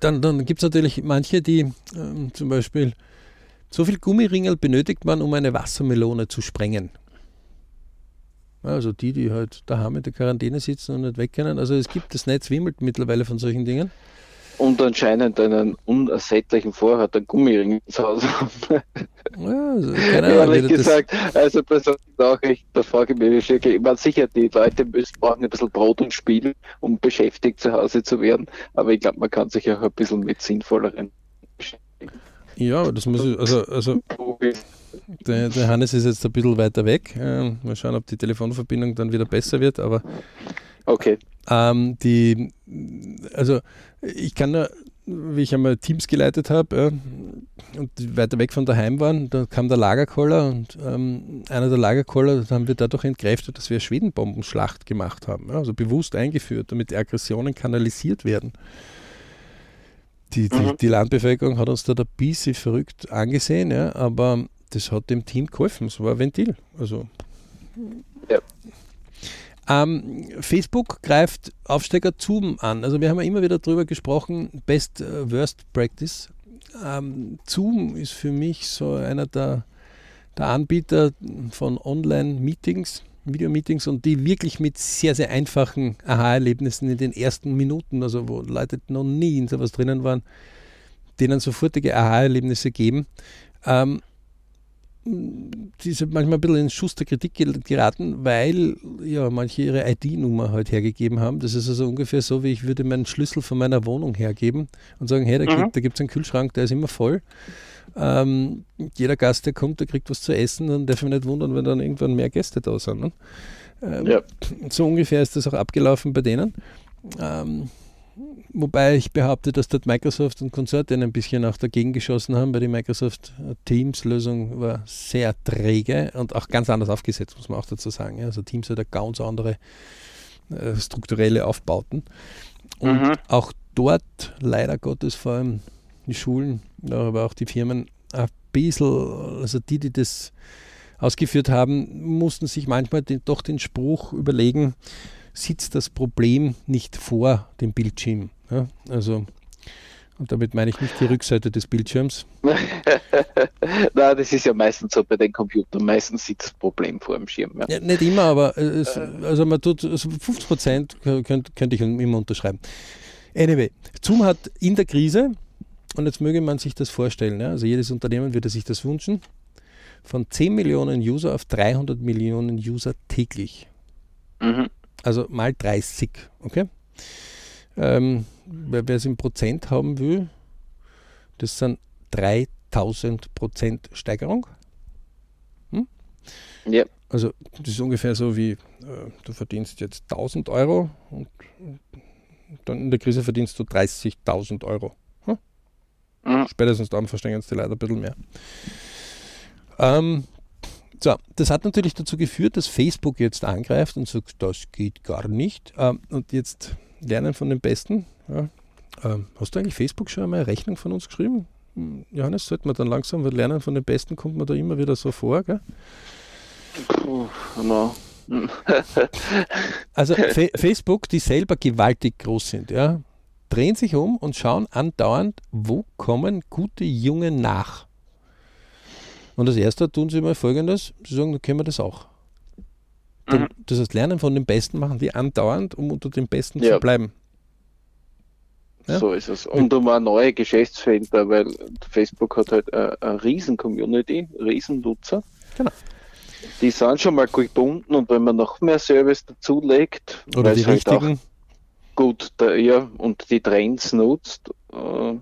dann dann gibt es natürlich manche, die ähm, zum Beispiel so viel Gummiringel benötigt man, um eine Wassermelone zu sprengen. Also die, die halt daheim in der Quarantäne sitzen und nicht weg können. Also es gibt, das Netz wimmelt mittlerweile von solchen Dingen. Und anscheinend einen unersättlichen Vorrat an Gummiringen zu Hause haben. Ja, also, Ehrlich gesagt, also bei solchen Nachrichten, da frage ich mich wirklich, ich meine, sicher, die Leute müssen brauchen ein bisschen Brot und Spiel, um beschäftigt zu Hause zu werden, aber ich glaube, man kann sich auch ein bisschen mit sinnvolleren beschäftigen. Ja, das muss ich, also, also der, der, Hannes ist jetzt ein bisschen weiter weg. Äh, mal schauen, ob die Telefonverbindung dann wieder besser wird, aber okay. Ähm, die, also ich kann nur, wie ich einmal Teams geleitet habe äh, und die weiter weg von daheim waren, da kam der Lagerkoller und ähm, einer der Lagerkoller haben wir dadurch entkräftet, dass wir Schwedenbombenschlacht gemacht haben, ja, also bewusst eingeführt, damit Aggressionen kanalisiert werden. Die, die, mhm. die, Landbevölkerung hat uns da ein bisschen verrückt angesehen, ja, aber das hat dem Team geholfen. Es war ein Ventil. Also. Ja. Ähm, Facebook greift Aufsteiger Zoom an. Also wir haben ja immer wieder darüber gesprochen, Best uh, Worst Practice. Ähm, Zoom ist für mich so einer der, der Anbieter von Online-Meetings, Videomeetings und die wirklich mit sehr, sehr einfachen Aha-Erlebnissen in den ersten Minuten, also wo Leute noch nie in sowas drinnen waren, denen sofortige Aha-Erlebnisse geben. Ähm, die sind manchmal ein bisschen in Schuss der Kritik geraten, weil ja manche ihre ID-Nummer halt hergegeben haben. Das ist also ungefähr so, wie ich würde meinen Schlüssel von meiner Wohnung hergeben und sagen, hey, da, mhm. gibt es einen Kühlschrank, der ist immer voll. Ähm, jeder Gast, der kommt, der kriegt was zu essen, dann darf ich mich nicht wundern, wenn dann irgendwann mehr Gäste da sind. Ne? Ähm, ja. So ungefähr ist das auch abgelaufen bei denen. Ähm, Wobei ich behaupte, dass dort Microsoft und Konsortien ein bisschen auch dagegen geschossen haben, weil die Microsoft Teams-Lösung war sehr träge und auch ganz anders aufgesetzt, muss man auch dazu sagen. Also Teams hat eine ganz andere äh, strukturelle Aufbauten. Und mhm. auch dort, leider Gottes, vor allem die Schulen, aber auch die Firmen, ein bisschen, also die, die das ausgeführt haben, mussten sich manchmal den, doch den Spruch überlegen, sitzt das Problem nicht vor dem Bildschirm. Ja, also, und damit meine ich nicht die Rückseite des Bildschirms. *laughs* Nein, das ist ja meistens so bei den Computern. Meistens sitzt das Problem vor dem Schirm. Ja. ja nicht immer, aber es, also man tut, also 50 Prozent könnte, könnte ich immer unterschreiben. Anyway, Zoom hat in der Krise, und jetzt möge man sich das vorstellen, ja, also jedes Unternehmen würde sich das wünschen, von 10 Millionen User auf 300 Millionen User täglich. Mhm. Also mal 30, okay? Ähm, wer es in Prozent haben will, das sind 3000 Prozent Steigerung. Hm? Ja. Also das ist ungefähr so wie, äh, du verdienst jetzt 1000 Euro und, dann in der Krise verdienst du 30.000 Euro. Hm? Mhm. Spätestens dann verstehen es die Leute ein bisschen mehr. Ähm, so, das hat natürlich dazu geführt, dass Facebook jetzt angreift und sagt, das geht gar nicht. Ähm, und jetzt lernen von den Besten. Ja. Ähm, hast du eigentlich Facebook schon einmal eine Rechnung von uns geschrieben? Hm, Johannes, sollte man dann langsam lernen von den Besten, kommt man da immer wieder so vor, gell? Puh, no. *laughs* Also Fe Facebook, die selber gewaltig groß sind, ja, drehen sich um und schauen andauernd, wo kommen gute Junge nach. Und als erster tun sie mal folgendes: Sie sagen, dann können wir das auch. Mhm. Das heißt, lernen von den Besten machen die andauernd, um unter den Besten ja. zu bleiben. Ja? So ist es. Und um eine neue Geschäftsfelder, weil Facebook hat halt eine, eine riesen Community, riesen Nutzer. Genau. Die sind schon mal gebunden und wenn man noch mehr Service dazulegt, oder die halt richtigen. gut, da, ja, und die Trends nutzt, äh,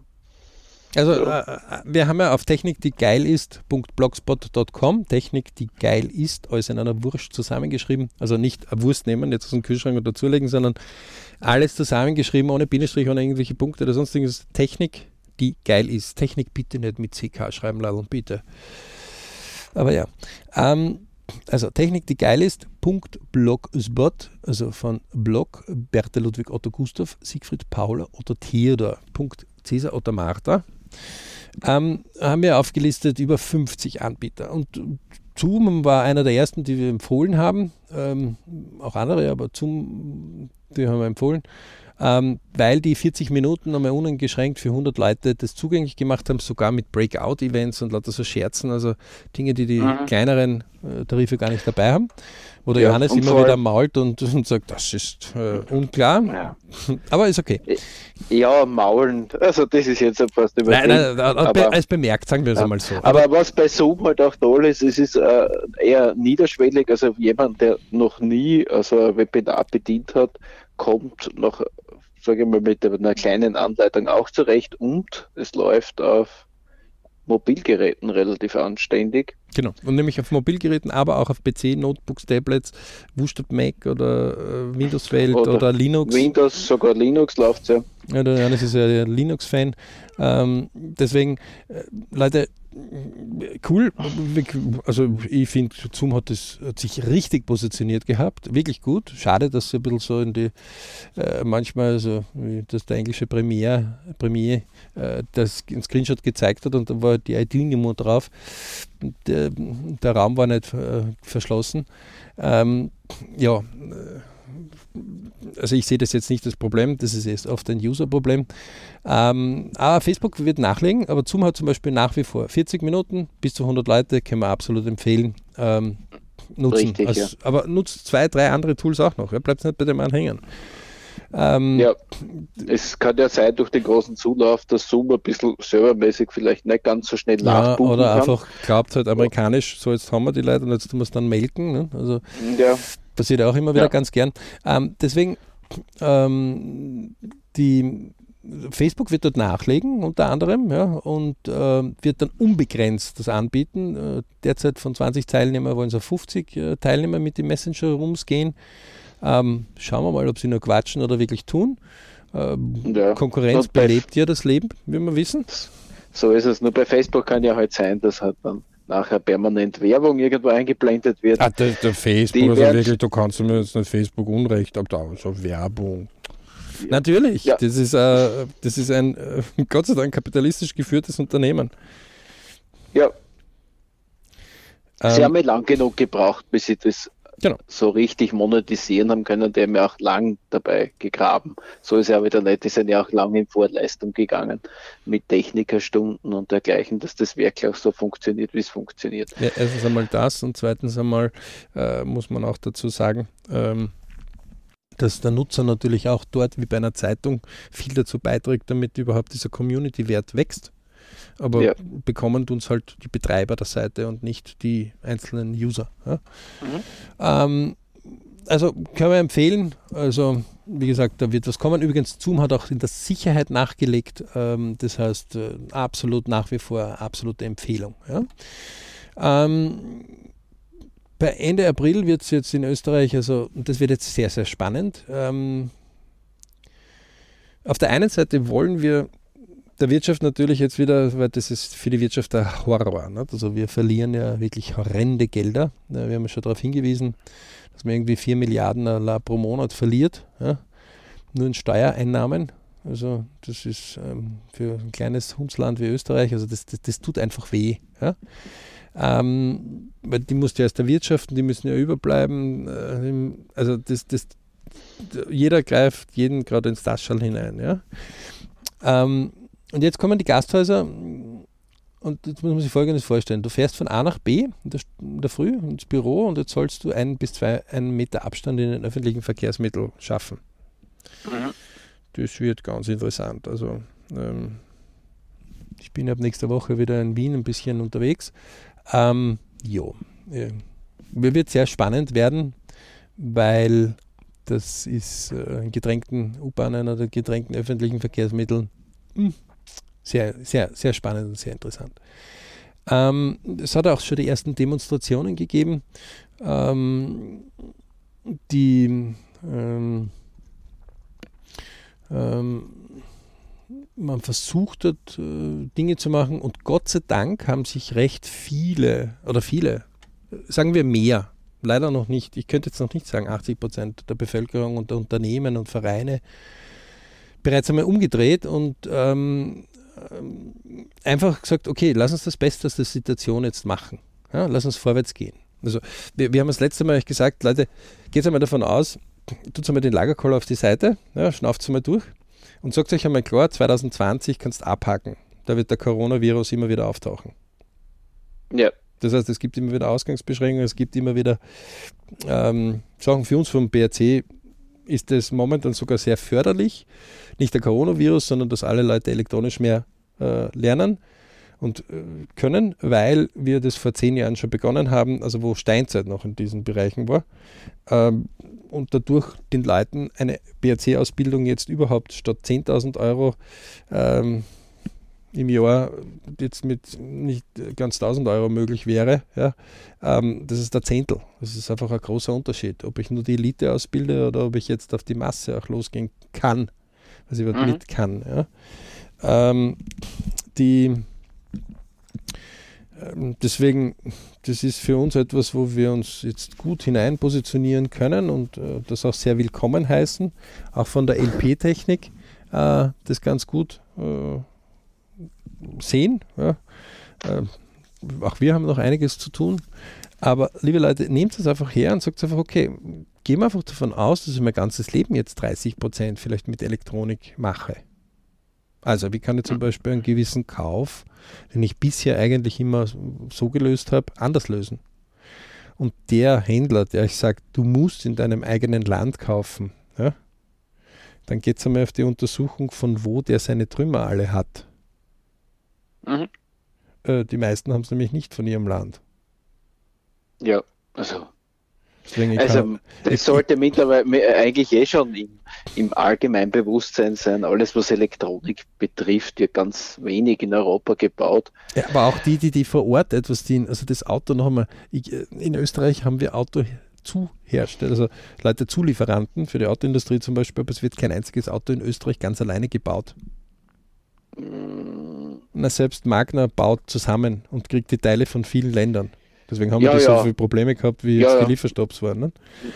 also äh, äh wir haben ja auf Technik, die geil ist, .blogspot.com, Technik, die geil ist, alles in einer Wurst zusammengeschrieben. Also nicht eine Wurst nehmen, jetzt aus dem Kühlschrank und dazulegen, sondern alles zusammengeschrieben, ohne Bindestrich, ohne irgendwelche Punkte oder sonstiges. Technik, die geil ist. Technik bitte nicht mit CK schreiben, Ladl, bitte. Aber ja. Ähm, also Technik, die geil ist, Punkt Blogspot, also von Blog Bertha Ludwig Otto Gustav, Siegfried Paula Otto Theodor, Punkt Cäsar Otto Martha ähm, haben wir aufgelistet über 50 Anbieter. Und Zoom war einer der ersten, die wir empfohlen haben. Ähm, auch andere, aber Zoom, die haben wir empfohlen ähm, weil die 40 Minuten nochmal uneingeschränkt für 100 Leute das zugänglich gemacht haben, sogar mit Breakout-Events und lauter so Scherzen, also Dinge, die die mhm. kleineren Tarife gar nicht dabei haben. Wo der ja, Johannes immer wieder mault und, *laughs* und, sagt, das ist äh, unklar, ja. *laughs* aber ist okay. Ja, maulen, also das ist jetzt fast übertrieben. Nein, nein, aber, als bemerkt, sagen wir es ja. einmal so. Aber was bei Zoom halt auch toll ist, es ist äh, eher niederschwellig, also jemand, der noch nie also ein Webinar bedient hat, kommt noch sage ich mal, mit einer kleinen Anleitung auch zurecht und es läuft auf Mobilgeräten relativ anständig. Genau, und nämlich auf Mobilgeräten, aber auch auf PC, Notebooks, Tablets, wurscht ob Mac oder äh, Windows-Welt oder, oder, Linux. Windows, sogar Linux läuft ja. Ja, der Johannes ist ja der Linux-Fan. Ähm, deswegen, äh, Leute, cool. Also ich finde, Zoom hat, das, hat sich richtig positioniert gehabt. Wirklich gut. Schade, dass sie ein bisschen so in die, äh, manchmal, so, wie das der englische Premier, Premier äh, das Screenshot gezeigt hat und da war die ID-Nummer drauf. Der, der, Raum war nicht äh, verschlossen. Ähm, ja, äh, also ich sehe das jetzt nicht als Problem, das ist erst oft ein User-Problem. Ähm, aber Facebook wird nachlegen, aber Zoom hat zum Beispiel nach wie vor 40 Minuten bis zu 100 Leute, können wir absolut empfehlen. Ähm, nutzen. Richtig, also, ja. Aber nutzt zwei, drei andere Tools auch noch, ja, bleibt nicht bei dem anhängen. Ähm, ja, es kann ja sein, durch den großen Zulauf, dass Zoom ein bisschen servermäßig vielleicht nicht ganz so schnell ja, Oder kann. einfach glaubt halt amerikanisch, so jetzt haben wir die Leute und jetzt tun wir es dann melken. Ne? Also ja. passiert auch immer wieder ja. ganz gern. Ähm, deswegen, ähm, die Facebook wird dort nachlegen, unter anderem, ja, und äh, wird dann unbegrenzt das anbieten. Äh, derzeit von 20 Teilnehmern wollen es auf 50 äh, Teilnehmer mit den Messenger-Rooms gehen. Ähm, schauen wir mal, ob sie nur quatschen oder wirklich tun. Ähm, ja. Konkurrenz belebt ja das Leben, wie wir wissen. So ist es. Nur bei Facebook kann ja halt sein, dass halt dann nachher permanent Werbung irgendwo eingeblendet wird. Ah, der, der Facebook, also wirklich, du kannst mir jetzt nicht Facebook Unrecht, aber da so Werbung. Ja. Natürlich, ja. das, ist, äh, das ist ein äh, Gott sei Dank kapitalistisch geführtes Unternehmen. Ja. Sie ähm, haben ja lang genug gebraucht, bis sie das genau. so richtig monetisieren haben können, die haben ja auch lang dabei gegraben. So ist ja wieder nicht, die sind ja auch lang in Vorleistung gegangen mit Technikerstunden und dergleichen, dass das wirklich auch so funktioniert, wie es funktioniert. Ja, erstens einmal das und zweitens einmal äh, muss man auch dazu sagen, ähm, dass der Nutzer natürlich auch dort wie bei einer Zeitung viel dazu beiträgt, damit überhaupt dieser Community-Wert wächst. Aber ja. bekommen uns halt die Betreiber der Seite und nicht die einzelnen User. Ja? Mhm. Ähm, also können wir empfehlen. Also wie gesagt, da wird was kommen. Übrigens, Zoom hat auch in der Sicherheit nachgelegt. Ähm, das heißt, äh, absolut nach wie vor absolute Empfehlung. Ja? Ähm, bei Ende April wird es jetzt in Österreich, also und das wird jetzt sehr, sehr spannend. Ähm, auf der einen Seite wollen wir der Wirtschaft natürlich jetzt wieder, weil das ist für die Wirtschaft der Horror. Nicht? Also wir verlieren ja wirklich horrende Gelder. Wir haben ja schon darauf hingewiesen, dass man irgendwie 4 Milliarden pro Monat verliert. Ja? Nur in Steuereinnahmen. Also das ist ähm, für ein kleines Hundsland wie Österreich, also das, das, das tut einfach weh. Ja? Ähm, weil die musst du erst erwirtschaften, die müssen ja überbleiben. Äh, also das, das jeder greift jeden gerade ins Taschall hinein. Ja? Ähm, und jetzt kommen die Gasthäuser und jetzt muss man sich Folgendes vorstellen. Du fährst von A nach B in der, in der Früh ins Büro und jetzt sollst du ein bis zwei einen Meter Abstand in den öffentlichen Verkehrsmitteln schaffen. Mhm. Das wird ganz interessant. Also ähm, ich bin ab nächster Woche wieder in Wien ein bisschen unterwegs. Ähm, jo, äh, wird sehr spannend werden, weil das ist äh, in gedrängten U-Bahnen oder gedrängten öffentlichen Verkehrsmitteln mh, hm, sehr, sehr, sehr spannend und sehr interessant. Ähm, es hat auch schon die ersten Demonstrationen gegeben, ähm, die ähm, ähm, man versucht hat, äh, Dinge zu machen und Gott sei Dank haben sich recht viele oder viele, sagen wir mehr, leider noch nicht, ich könnte jetzt noch nicht sagen 80 Prozent der Bevölkerung und der Unternehmen und Vereine bereits einmal umgedreht und ähm, einfach gesagt, okay, lass uns das Beste aus der Situation jetzt machen. Ja, lass uns vorwärts gehen. Also wir, wir haben das letzte Mal gesagt, Leute, geht einmal davon aus, tut einmal den Lagerkoller auf die Seite, ja, schnauft einmal durch und sagt euch einmal klar, 2020 kannst du abhaken. Da wird der Coronavirus immer wieder auftauchen. Ja. Das heißt, es gibt immer wieder Ausgangsbeschränkungen, es gibt immer wieder ähm, Sachen für uns vom BRC ist es momentan sogar sehr förderlich. Nicht der Coronavirus, sondern dass alle Leute elektronisch mehr äh, lernen und äh, können, weil wir das vor zehn Jahren schon begonnen haben, also wo Steinzeit noch in diesen Bereichen war. Ähm, und dadurch den Leuten eine BRC-Ausbildung jetzt überhaupt statt 10.000 Euro ähm, im Jahr jetzt mit nicht ganz 1000 Euro möglich wäre, ja, ähm, das ist der Zehntel. Das ist einfach ein großer Unterschied, ob ich nur die Elite ausbilde oder ob ich jetzt auf die Masse auch losgehen kann, was ich mhm. mit kann. Ja. Ähm, die, ähm, deswegen, das ist für uns etwas, wo wir uns jetzt gut hinein positionieren können und äh, das auch sehr willkommen heißen, auch von der LP-Technik, äh, das ganz gut äh, sehen. Ja. Äh, auch wir haben noch einiges zu tun. Aber liebe Leute, nehmt es einfach her und sagt einfach, okay, gehen wir einfach davon aus, dass ich mein ganzes Leben jetzt 30 Prozent vielleicht mit Elektronik mache. Also, wie kann ich zum Beispiel einen gewissen Kauf, den ich bisher eigentlich immer so gelöst habe, anders lösen? Und der Händler, der ich sage, du musst in deinem eigenen Land kaufen, ja, dann geht es einmal auf die Untersuchung, von wo der seine Trümmer alle hat. Mhm. Äh, die meisten haben es nämlich nicht von ihrem Land. Ja, also. also, das sollte mittlerweile eigentlich eh schon im, im Allgemeinbewusstsein sein. Alles, was Elektronik betrifft, wird ganz wenig in Europa gebaut. Ja, aber auch die, die, die vor Ort etwas dienen, also das Auto noch einmal. Ich, äh, in Österreich haben wir Auto Zuhersteller, also Leute Zulieferanten für die Autoindustrie zum Beispiel, aber es wird kein einziges Auto in Österreich ganz alleine gebaut. Na, selbst Magna baut zusammen und kriegt die Teile von vielen Ländern. Deswegen haben ja, wir ja. so viele Probleme gehabt, wie ja, jetzt die Lieferstopps waren. Ne?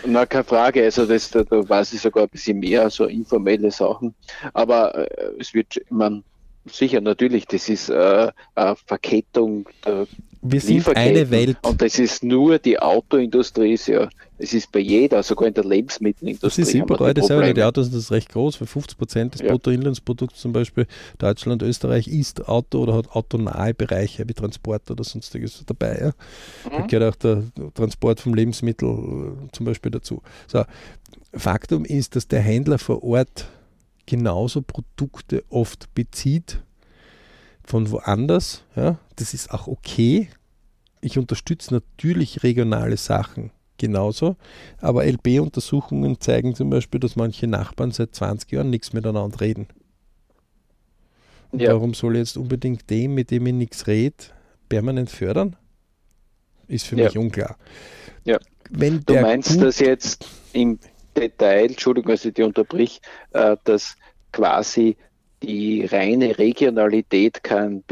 Na, keine Frage. Also das, da, da weiß ich sogar ein bisschen mehr, so informelle Sachen. Aber äh, es wird, man, sicher, natürlich, das ist äh, eine Verkettung der wir sind eine Welt. Und das ist nur die Autoindustrie, ja. Es ist bei jeder, sogar in der Lebensmittelindustrie. Das ist überall dasselbe. Die Autos sind das recht groß, für 50 Prozent des ja. Bruttoinlandsprodukts zum Beispiel. Deutschland, Österreich ist Auto oder hat autonahe Bereiche wie Transport oder sonstiges dabei. Ja. Mhm. Da gehört auch der Transport vom Lebensmittel äh, zum Beispiel dazu. So, Faktum ist, dass der Händler vor Ort genauso Produkte oft bezieht von woanders. Ja, das ist auch okay. Ich unterstütze natürlich regionale Sachen genauso, aber LB-Untersuchungen zeigen zum Beispiel, dass manche Nachbarn seit 20 Jahren nichts miteinander reden. Und ja. warum soll jetzt unbedingt dem, mit dem ich nichts rede, permanent fördern? Ist für ja. mich unklar. Ja. Wenn du meinst das jetzt im Detail, Entschuldigung, dass ich dich unterbrich, äh, dass quasi die reine Regionalität kein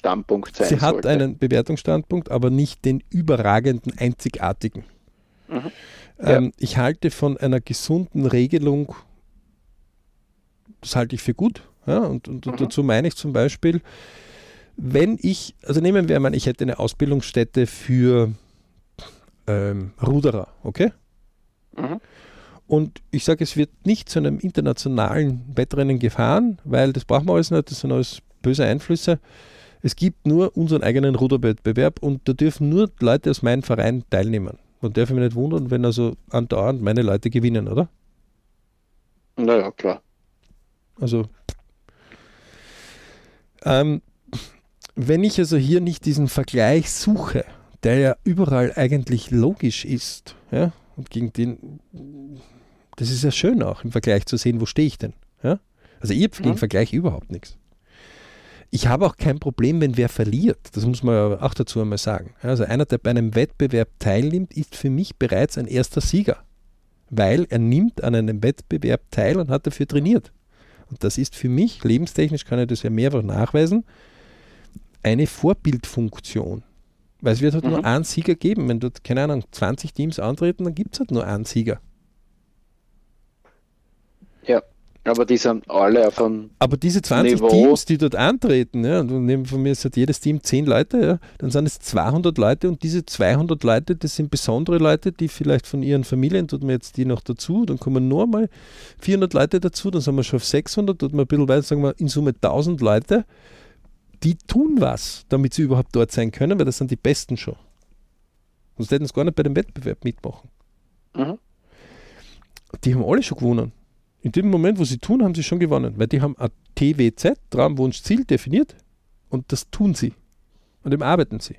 Bewertungsstandpunkt sein Sie hat einen Bewertungsstandpunkt, aber nicht den überragenden, einzigartigen. Mhm. Ähm, ja. Ich halte von einer gesunden Regelung, das halte ich für gut. Ja, und, und, mhm. dazu meine ich zum Beispiel, wenn ich, also nehmen wir mal, ich hätte eine Ausbildungsstätte für ähm, Ruderer, okay? Mhm. Und ich sage, es wird nicht zu einem internationalen Wettrennen gefahren, weil das brauchen wir alles nicht, das sind alles böse Einflüsse. Es gibt nur unseren eigenen Ruderwettbewerb und da dürfen nur Leute aus meinem Verein teilnehmen. Man darf mich nicht wundern, wenn also andauernd meine Leute gewinnen, oder? Naja, klar. Also, ähm, wenn ich also hier nicht diesen Vergleich suche, der ja überall eigentlich logisch ist, ja, und gegen den, das ist ja schön auch im Vergleich zu sehen, wo stehe ich denn, ja? Also ich habe gegen mhm. Vergleich überhaupt nichts. Ich habe auch kein Problem, wenn wer verliert. Das muss man ja auch dazu einmal sagen. Also einer, der bei einem Wettbewerb teilnimmt, ist für mich bereits ein erster Sieger, weil er nimmt an einem Wettbewerb teil und hat dafür trainiert. Und das ist für mich, lebenstechnisch kann ich das ja mehrfach nachweisen, eine Vorbildfunktion. Weil es wird halt mhm. nur einen Sieger geben. Wenn dort, keine Ahnung, 20 Teams antreten, dann gibt es halt nur einen Sieger. Ja. Aber die sind alle auf einem Aber diese 20 Niveau. Teams, die dort antreten, ja, und neben von mir ist jedes Team 10 Leute, ja, dann sind es 200 Leute und diese 200 Leute, das sind besondere Leute, die vielleicht von ihren Familien, tut man jetzt die noch dazu, dann kommen nur mal 400 Leute dazu, dann sind wir schon auf 600, tut man ein bisschen weiter, sagen wir in Summe 1000 Leute, die tun was, damit sie überhaupt dort sein können, weil das sind die Besten schon. Sonst hätten sie gar nicht bei dem Wettbewerb mitmachen. Mhm. Die haben alle schon gewonnen. In dem Moment, wo sie tun, haben sie schon gewonnen, weil die haben ein TWZ, Traumwunsch, Ziel definiert und das tun sie. Und dem arbeiten sie.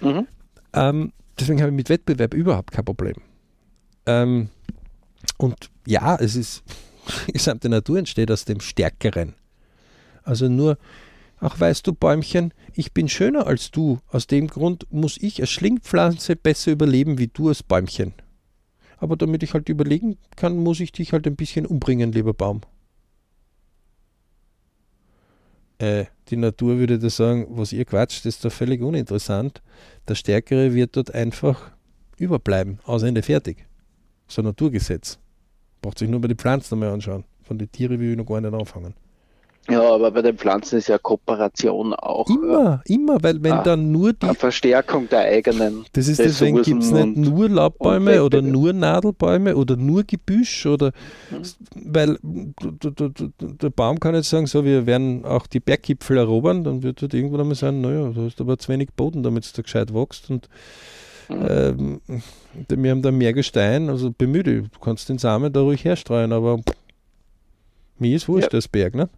Mhm. Ähm, deswegen habe ich mit Wettbewerb überhaupt kein Problem. Ähm, und ja, es ist, *laughs* die gesamte Natur entsteht aus dem Stärkeren. Also nur, ach weißt du, Bäumchen, ich bin schöner als du. Aus dem Grund muss ich als Schlingpflanze besser überleben wie du als Bäumchen. Aber damit ich halt überlegen kann, muss ich dich halt ein bisschen umbringen, lieber Baum. Äh, die Natur würde da sagen, was ihr quatscht, ist da völlig uninteressant. Der Stärkere wird dort einfach überbleiben, außer Ende fertig. So ein Naturgesetz. Braucht sich nur mal die Pflanzen nochmal anschauen. Von den Tieren will ich noch gar nicht anfangen. Ja, aber bei den Pflanzen ist ja Kooperation auch. Immer, äh, immer, weil wenn ah, dann nur die. Verstärkung der eigenen. Das ist deswegen gibt es nicht nur Laubbäume oder nur Nadelbäume oder nur Gebüsch oder. Mhm. Weil der Baum kann jetzt sagen, so, wir werden auch die Berggipfel erobern, dann wird halt irgendwann einmal sagen, naja, du hast aber zu wenig Boden, damit es da gescheit wächst und. Mhm. Ähm, wir haben da mehr Gestein, also bemühe dich, du kannst den Samen da ruhig herstreuen, aber mir ist wurscht, ja. das Berg, ne?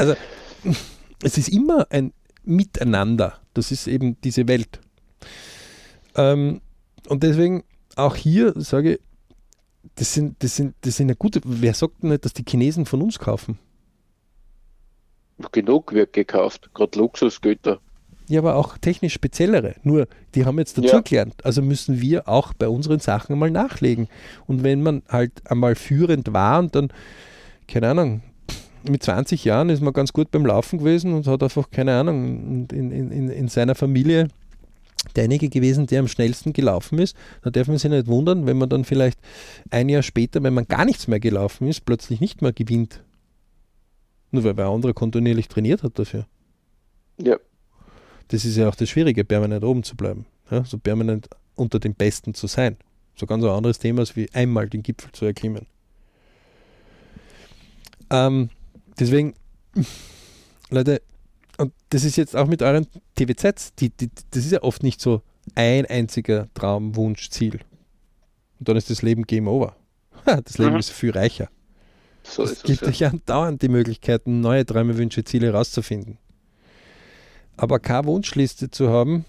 Also *laughs* es ist immer ein Miteinander. Das ist eben diese Welt. Ähm, und deswegen auch hier sage ich, das sind, das sind, das sind eine gute. Wer sagt denn nicht, dass die Chinesen von uns kaufen? Genug wird gekauft, gerade Luxusgüter. Ja, aber auch technisch speziellere. Nur, die haben jetzt dazugelernt. Ja. Also müssen wir auch bei unseren Sachen mal nachlegen. Und wenn man halt einmal führend war und dann, keine Ahnung, mit 20 Jahren ist man ganz gut beim Laufen gewesen und hat einfach, keine Ahnung, in, in, in seiner Familie derjenige gewesen, der am schnellsten gelaufen ist. Da darf man sich nicht wundern, wenn man dann vielleicht ein Jahr später, wenn man gar nichts mehr gelaufen ist, plötzlich nicht mehr gewinnt. Nur weil ein anderer kontinuierlich trainiert hat dafür. Ja. Das ist ja auch das Schwierige, permanent oben zu bleiben. Ja, so permanent unter den Besten zu sein. So ganz ein anderes Thema, als wie einmal den Gipfel zu erklimmen. Ähm, Deswegen, Leute, und das ist jetzt auch mit euren TVZs, die, die, das ist ja oft nicht so ein einziger Traum, Wunsch, Ziel. Und dann ist das Leben Game Over. *laughs* Das Leben mhm. ist viel reicher. So es gibt euch ja dauernd die Möglichkeiten, neue Träume, Wünsche, Ziele herauszufinden. Aber keine Wunschliste zu haben,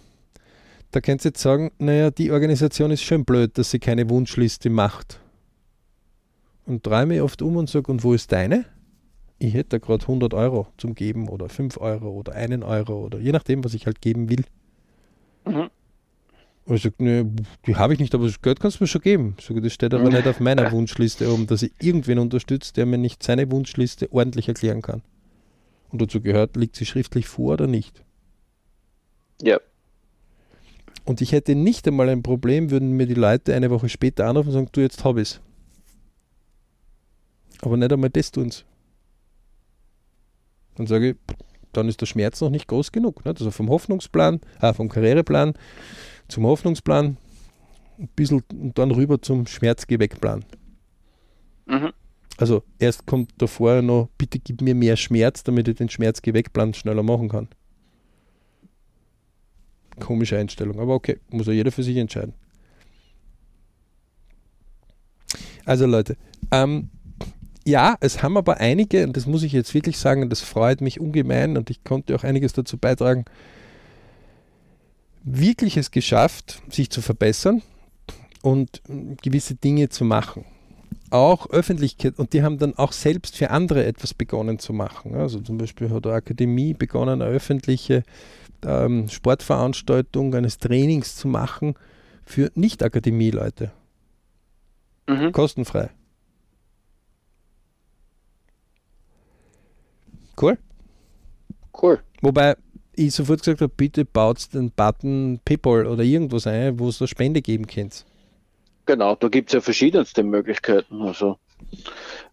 da könnt ihr jetzt sagen, naja, die Organisation ist schön blöd, dass sie keine Wunschliste macht. Und träume oft um und sage, und wo ist deine? Ich hätte gerade 100 Euro zum Geben oder 5 Euro oder 1 Euro oder je nachdem, was ich halt geben will. Mhm. Und ich sage, nee, die habe ich nicht, aber das Geld kannst du mir schon geben. Ich sage, das steht aber nicht auf meiner Wunschliste oben, dass ich irgendwen unterstütze, der mir nicht seine Wunschliste ordentlich erklären kann. Und dazu gehört, liegt sie schriftlich vor oder nicht. Ja. Und ich hätte nicht einmal ein Problem, würden mir die Leute eine Woche später anrufen und sagen, du, jetzt habe ich es. Aber nicht einmal das tun sie. Dann sage ich, dann ist der Schmerz noch nicht groß genug. Nicht? Also vom Hoffnungsplan, äh, vom Karriereplan zum Hoffnungsplan ein bisschen und dann rüber zum Schmerzgeweckplan. Mhm. Also erst kommt da vorher noch, bitte gib mir mehr Schmerz, damit ich den Schmerzgeweckplan schneller machen kann. Komische Einstellung, aber okay, muss ja jeder für sich entscheiden. Also Leute, ähm, ja, es haben aber einige, und das muss ich jetzt wirklich sagen, und das freut mich ungemein und ich konnte auch einiges dazu beitragen, wirklich es geschafft, sich zu verbessern und gewisse Dinge zu machen. Auch Öffentlichkeit, und die haben dann auch selbst für andere etwas begonnen zu machen. Also zum Beispiel hat die Akademie begonnen, eine öffentliche ähm, Sportveranstaltung eines Trainings zu machen für Nicht-Akademie-Leute. Mhm. Kostenfrei. Cool. Cool. Wobei ich sofort gesagt habe, bitte baut den Button PayPal oder irgendwas ein, wo es da Spende geben könnt. Genau, da gibt es ja verschiedenste Möglichkeiten. Also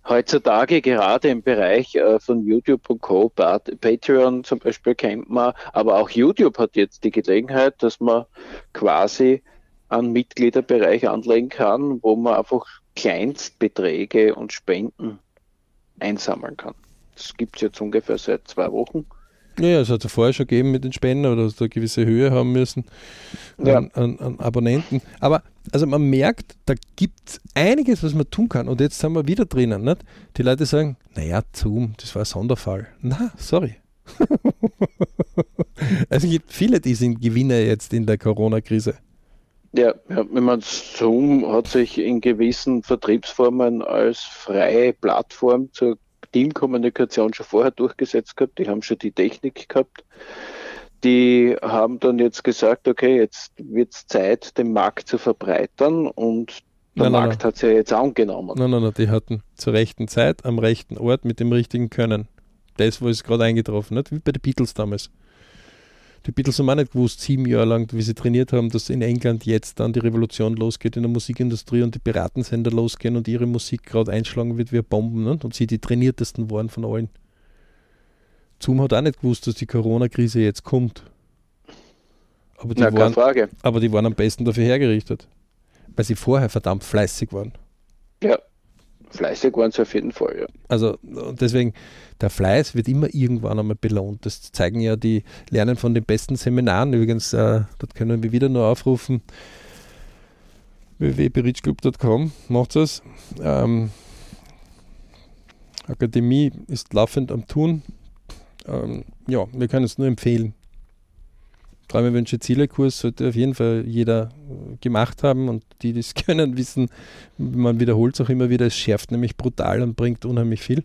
heutzutage gerade im Bereich äh, von YouTube und Co. Patreon zum Beispiel kennt man, aber auch YouTube hat jetzt die Gelegenheit, dass man quasi einen Mitgliederbereich anlegen kann, wo man einfach Kleinstbeträge und Spenden einsammeln kann. Das gibt es jetzt ungefähr seit zwei Wochen. Ja, es hat es vorher schon gegeben mit den Spenden oder dass da eine gewisse Höhe haben müssen ja. an, an, an, Abonnenten. Aber also man merkt, da gibt es einiges, was man tun kann. Und jetzt sind wir wieder drinnen. Nicht? Die Leute sagen, naja, Zoom, das war ein Sonderfall. Na, sorry. *laughs* also es gibt viele, die sind Gewinner jetzt in der Corona-Krise. Ja, ja, wenn man Zoom hat sich in gewissen Vertriebsformen als freie Plattform zur Teamkommunikation schon vorher durchgesetzt gehabt, die haben schon die Technik gehabt. Die haben dann jetzt gesagt, okay, jetzt wird es Zeit, den Markt zu verbreitern und der nein, Markt hat es ja jetzt angenommen. Nein, nein, nein, die hatten zur rechten Zeit, am rechten Ort, mit dem richtigen Können. Das, wo es gerade eingetroffen hat, wie bei den Beatles damals. Die Beatles haben auch nicht gewusst, sieben Jahre lang, wie sie trainiert haben, dass in England jetzt dann die Revolution losgeht in der Musikindustrie und die Piratensender losgehen und ihre Musik gerade einschlagen wird wie Bomben ne? und sie die trainiertesten waren von allen. Zoom hat auch nicht gewusst, dass die Corona-Krise jetzt kommt. Aber die, Na, waren, Frage. aber die waren am besten dafür hergerichtet, weil sie vorher verdammt fleißig waren. Ja, fleißig waren sie auf jeden Fall, ja. Also deswegen, der Fleiß wird immer irgendwann einmal belohnt. Das zeigen ja die Lernen von den besten Seminaren. Übrigens, äh, dort können wir wieder nur aufrufen, www.berichclub.com, macht es. Ähm, Akademie ist laufend am Tun. Ähm, ja, wir können es nur empfehlen. Träume, Wünsche, Ziele Kurs sollte auf jeden Fall jeder äh, gemacht haben und die, die es *laughs* können, wissen, man wiederholt es auch immer wieder, es schärft nämlich brutal und bringt unheimlich viel.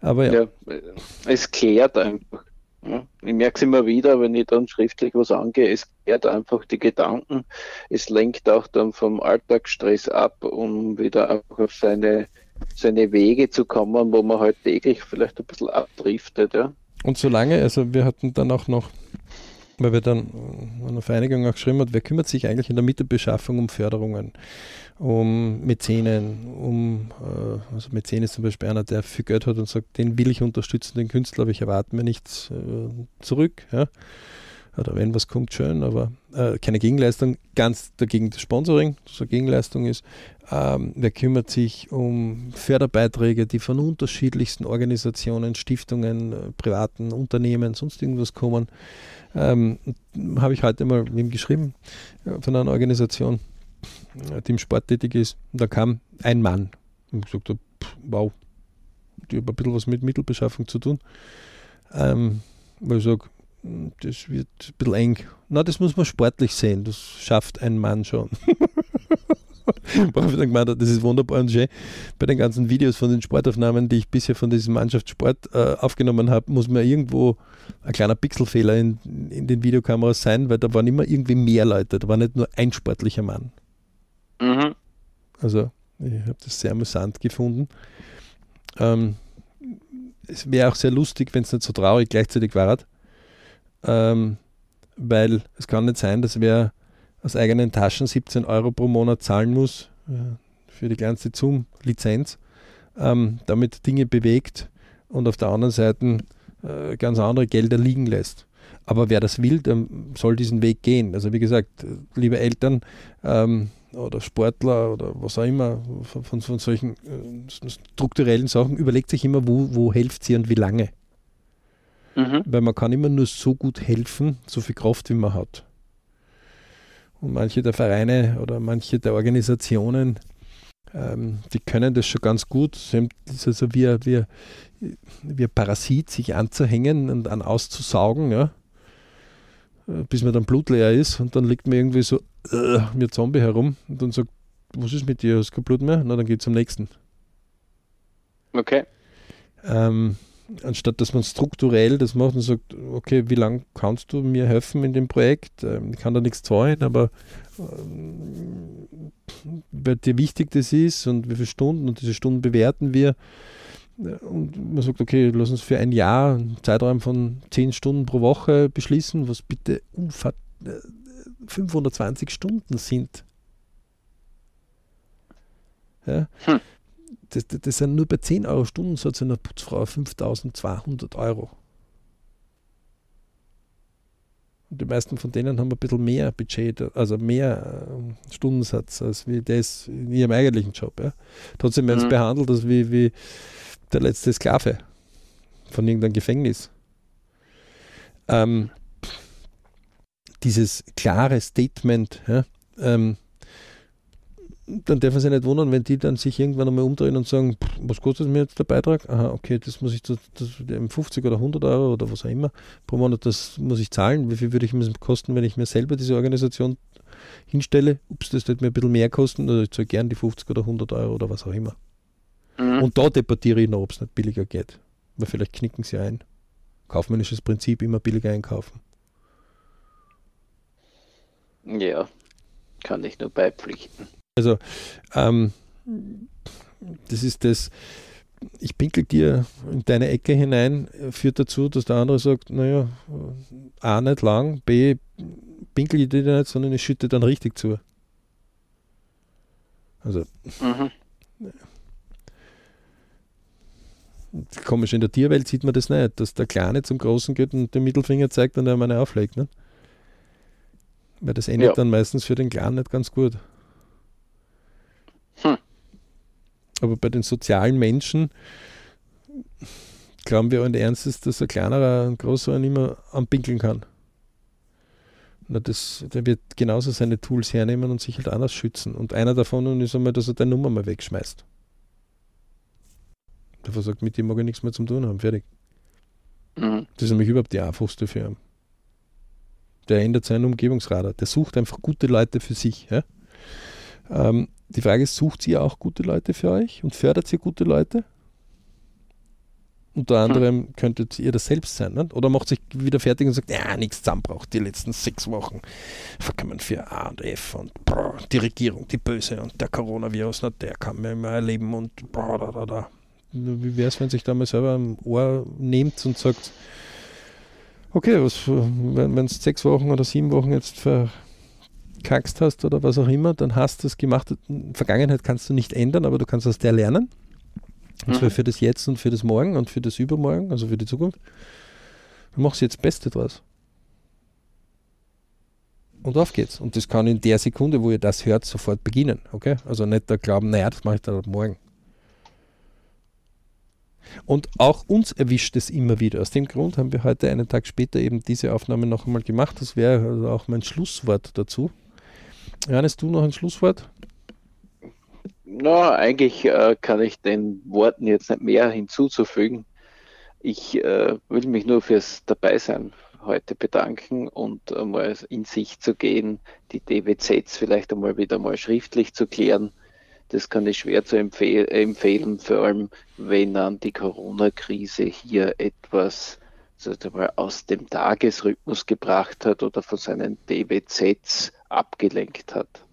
Aber ja. ja es klärt einfach. Ich merke es immer wieder, wenn ich dann schriftlich was angehe, es klärt einfach die Gedanken. Es lenkt auch dann vom Alltagsstress ab, um wieder auf seine, seine Wege zu kommen, wo man halt täglich vielleicht ein bisschen abdriftet. Ja. Und solange, also wir hatten dann auch noch weil wir dann an der Vereinigung auch geschrieben hat, wer kümmert sich eigentlich in der Mittelbeschaffung um Förderungen, um Mäzenen, um, äh, also Mäzen ist zum Beispiel einer, der viel Geld hat und sagt, den will ich unterstützen, den Künstler, aber ich erwarte mir nichts äh, zurück. Ja. Oder wenn was kommt, schön, aber äh, keine Gegenleistung. Ganz dagegen das Sponsoring, das eine Gegenleistung ist. Ähm, wer kümmert sich um Förderbeiträge, die von unterschiedlichsten Organisationen, Stiftungen, äh, privaten Unternehmen, sonst irgendwas kommen? ähm, habe ich heute mal mit ihm geschrieben von einer Organisation, die im Sport tätig ist. Und da kam ein Mann und gesagt, hat, wow, die hat ein bisschen was mit Mittelbeschaffung zu tun. Ähm, weil ich sage, das wird ein bisschen eng. Na, das muss man sportlich sehen, das schafft ein Mann schon. *laughs* Worauf ich dann gemeint habe, das ist wunderbar und schön. Bei den ganzen Videos von den Sportaufnahmen, die ich bisher von diesem Mannschaftssport äh, aufgenommen habe, muss mir irgendwo ein kleiner Pixelfehler in, in den Videokameras sein, weil da waren immer irgendwie mehr Leute. Da war nicht nur ein sportlicher Mann. Mhm. Also, ich habe das sehr amüsant gefunden. Ähm, es wäre auch sehr lustig, wenn es nicht so traurig gleichzeitig war. Ähm, weil es kann nicht sein, dass wer aus eigenen Taschen 17 Euro pro Monat zahlen muss äh, für die ganze Zoom-Lizenz, ähm, damit Dinge bewegt und auf der anderen Seite äh, ganz andere Gelder liegen lässt. Aber wer das will, soll diesen Weg gehen. Also wie gesagt, liebe Eltern, ähm, oder Sportler oder was auch immer, von, von, solchen äh, strukturellen Sachen, überlegt sich immer, wo, wo hilft sie und wie lange. Mhm. Weil man kann immer nur so gut helfen, so viel Kraft, wie man hat. Und manche der Vereine oder manche der Organisationen, ähm, die können das schon ganz gut. Das ist also wie, wie, wie ein Parasit, sich anzuhängen und an auszusaugen, ja? Äh, bis man dann blutleer ist und dann liegt man irgendwie so äh, mit Zombie herum und dann sagt, was ist mit dir, hast du kein Blut mehr? Na, dann geht zum nächsten. Okay. Ähm, anstatt dass man strukturell das macht und sagt, okay, wie lange kannst du mir helfen in dem Projekt? Ähm, ich kann da nichts zahlen, aber ähm, weil dir wichtig das ist und wie viele Stunden und diese Stunden bewerten wir. Und man sagt, okay, lass uns für ein Jahr einen Zeitraum von 10 Stunden pro Woche beschließen, was bitte 520 Stunden sind. Ja? Hm das, das sind nur bei 10 Euro Stundensatz einer Putzfrau 5200 Euro. Und die meisten von denen haben ein bisschen mehr Budget, also mehr äh, Stundensatz als wie das in ihrem eigentlichen Job. Ja. Trotzdem werden sie mhm. behandelt als wie, wie der letzte Sklave von irgendeinem Gefängnis. Ähm, dieses klare Statement, ja, ähm, dann dürfen sie nicht wundern, wenn die dann sich irgendwann einmal umdrehen und sagen, was kostet mir jetzt der Beitrag? Aha, okay, das muss ich, das, das 50 oder 100 Euro oder was auch immer pro Monat, das muss ich zahlen. Wie viel würde ich mir kosten, wenn ich mir selber diese Organisation hinstelle? Ups, das wird mir ein bisschen mehr kosten, oder ich zahle gern die 50 oder 100 Euro oder was auch immer. Mhm. Und da debattiere ich noch, ob es nicht billiger geht. Weil vielleicht knicken sie ein. Kaufmännisches Prinzip, immer billiger einkaufen. Ja, kann ich nur beipflichten. Also, ähm, das ist das, ich pinkel dir in deine Ecke hinein, führt dazu, dass der andere sagt, naja, A nicht lang, B pinkel ich dir nicht, sondern ich schütte dann richtig zu. Also, mhm. komisch, in der Tierwelt sieht man das nicht, dass der Kleine zum Großen geht und den Mittelfinger zeigt und er meine auflegt. Ne? Weil das endet ja. dann meistens für den Kleinen nicht ganz gut. Hm. Aber bei den sozialen Menschen glauben wir allen Ernstes, dass ein kleinerer ein größerer nicht mehr anpinkeln kann. Na, das, der wird genauso seine Tools hernehmen und sich halt anders schützen. Und einer davon ist einmal, dass er deine Nummer mal wegschmeißt. Der sagt, mit dem mag ich nichts mehr zu tun haben. Fertig. Mhm. Das ist nämlich überhaupt die einfachste für ihn. Der ändert seinen Umgebungsradar. Der sucht einfach gute Leute für sich. Ja? Ähm, die Frage ist, sucht ihr auch gute Leute für euch und fördert ihr gute Leute? Unter anderem hm. könntet ihr das selbst sein, nicht? oder macht sich wieder fertig und sagt, ja, nichts zusammenbraucht, die letzten sechs Wochen verkommen für A und F und boah, die Regierung, die Böse und der Coronavirus, na, der kann mir immer erleben und boah, da, da, da. Wie wäre es, wenn sich da mal selber am Ohr nehmt und sagt, okay, was, wenn es sechs Wochen oder sieben Wochen jetzt ver, verkackst hast oder was auch immer, dann hast du es gemacht. Vergangenheit kannst du nicht ändern, aber du kannst aus der lernen. Und zwar mhm. für das Jetzt und für das Morgen und für das Übermorgen, also für die Zukunft. Du machst jetzt Beste draus. Und auf geht's. Und das kann in der Sekunde, wo ihr das hört, sofort beginnen. Okay? Also nicht da glauben, naja, das mache ich dann morgen. Und auch uns erwischt es immer wieder. Aus dem Grund haben wir heute einen Tag später eben diese Aufnahme noch einmal gemacht. Das wäre also auch mein Schlusswort dazu. Johannes, du noch ein Schlusswort? Na, eigentlich äh, kann ich den Worten jetzt nicht mehr hinzuzufügen. Ich äh, will mich nur fürs Dabeisein heute bedanken und einmal in sich zu gehen, die DWZs vielleicht einmal wieder mal schriftlich zu klären. Das kann ich schwer zu empfehl empfehlen, vor allem wenn dann die Corona-Krise hier etwas aus dem Tagesrhythmus gebracht hat oder von seinen DWZs abgelenkt hat.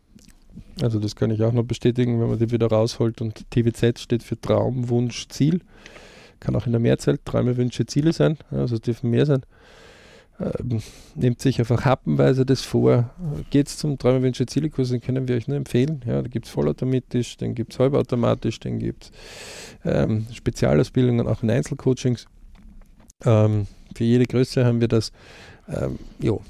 Also das kann ich auch noch bestätigen, wenn man die wieder rausholt. Und TWZ steht für Traum, Wunsch, Ziel. Kann auch in der Mehrzahl Träume, Wünsche, Ziele sein. Also es dürfen mehr sein. Ähm, nehmt sich einfach happenweise das vor. Geht zum Träume, Wünsche, Ziele Kurs, den können wir euch nur empfehlen. Ja, da gibt es vollautomatisch, den gibt es halbautomatisch, den gibt es ähm, Spezialausbildungen, auch in Einzelcoachings. Ähm, für jede Größe haben wir das. Ähm, jo,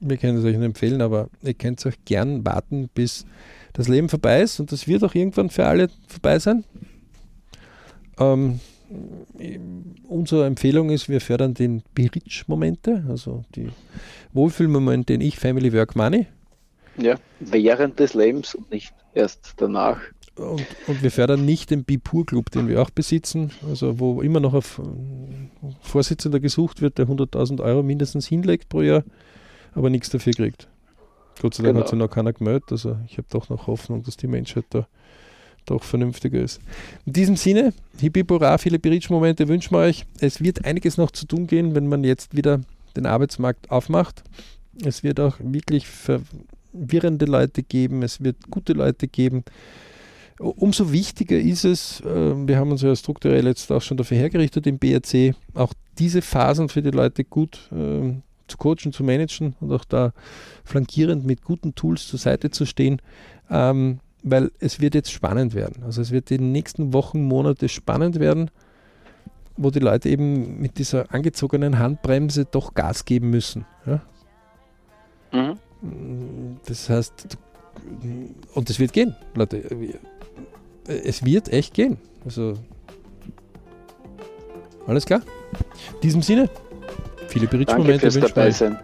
Wir können es euch nicht empfehlen, aber ihr könnt es euch gern warten, bis das Leben vorbei ist und das wird auch irgendwann für alle vorbei sein. Ähm, unsere Empfehlung ist, wir fördern den Berich-Momente, also die Wohlfühlmomente in Ich, Family, Work, Money. Ja, während des Lebens und nicht erst danach. Und, und wir fördern nicht den Bipur Club, den wir auch besitzen, also wo immer noch ein Vorsitzender gesucht wird, der 100.000 Euro mindestens hinlegt pro Jahr, aber nichts dafür kriegt. Gott sei Dank genau. hat sich noch keiner gemeldet, also ich habe doch noch Hoffnung, dass die Menschheit da doch vernünftiger ist. In diesem Sinne, Hippibora, viele Berichtsmomente wünschen wir euch. Es wird einiges noch zu tun gehen, wenn man jetzt wieder den Arbeitsmarkt aufmacht. Es wird auch wirklich verwirrende Leute geben, es wird gute Leute geben. Umso wichtiger ist es, äh, wir haben uns ja strukturell jetzt auch schon dafür hergerichtet im BRC, auch diese Phasen für die Leute gut äh, zu coachen, zu managen und auch da flankierend mit guten Tools zur Seite zu stehen. Ähm, weil es wird jetzt spannend werden. Also es wird die nächsten Wochen, Monate spannend werden, wo die Leute eben mit dieser angezogenen Handbremse doch Gas geben müssen. Ja? Mhm. Das heißt, und es wird gehen, Leute. Es wird echt gehen. Also alles klar. In diesem Sinne, viele Berichtsmomente wünschen wir.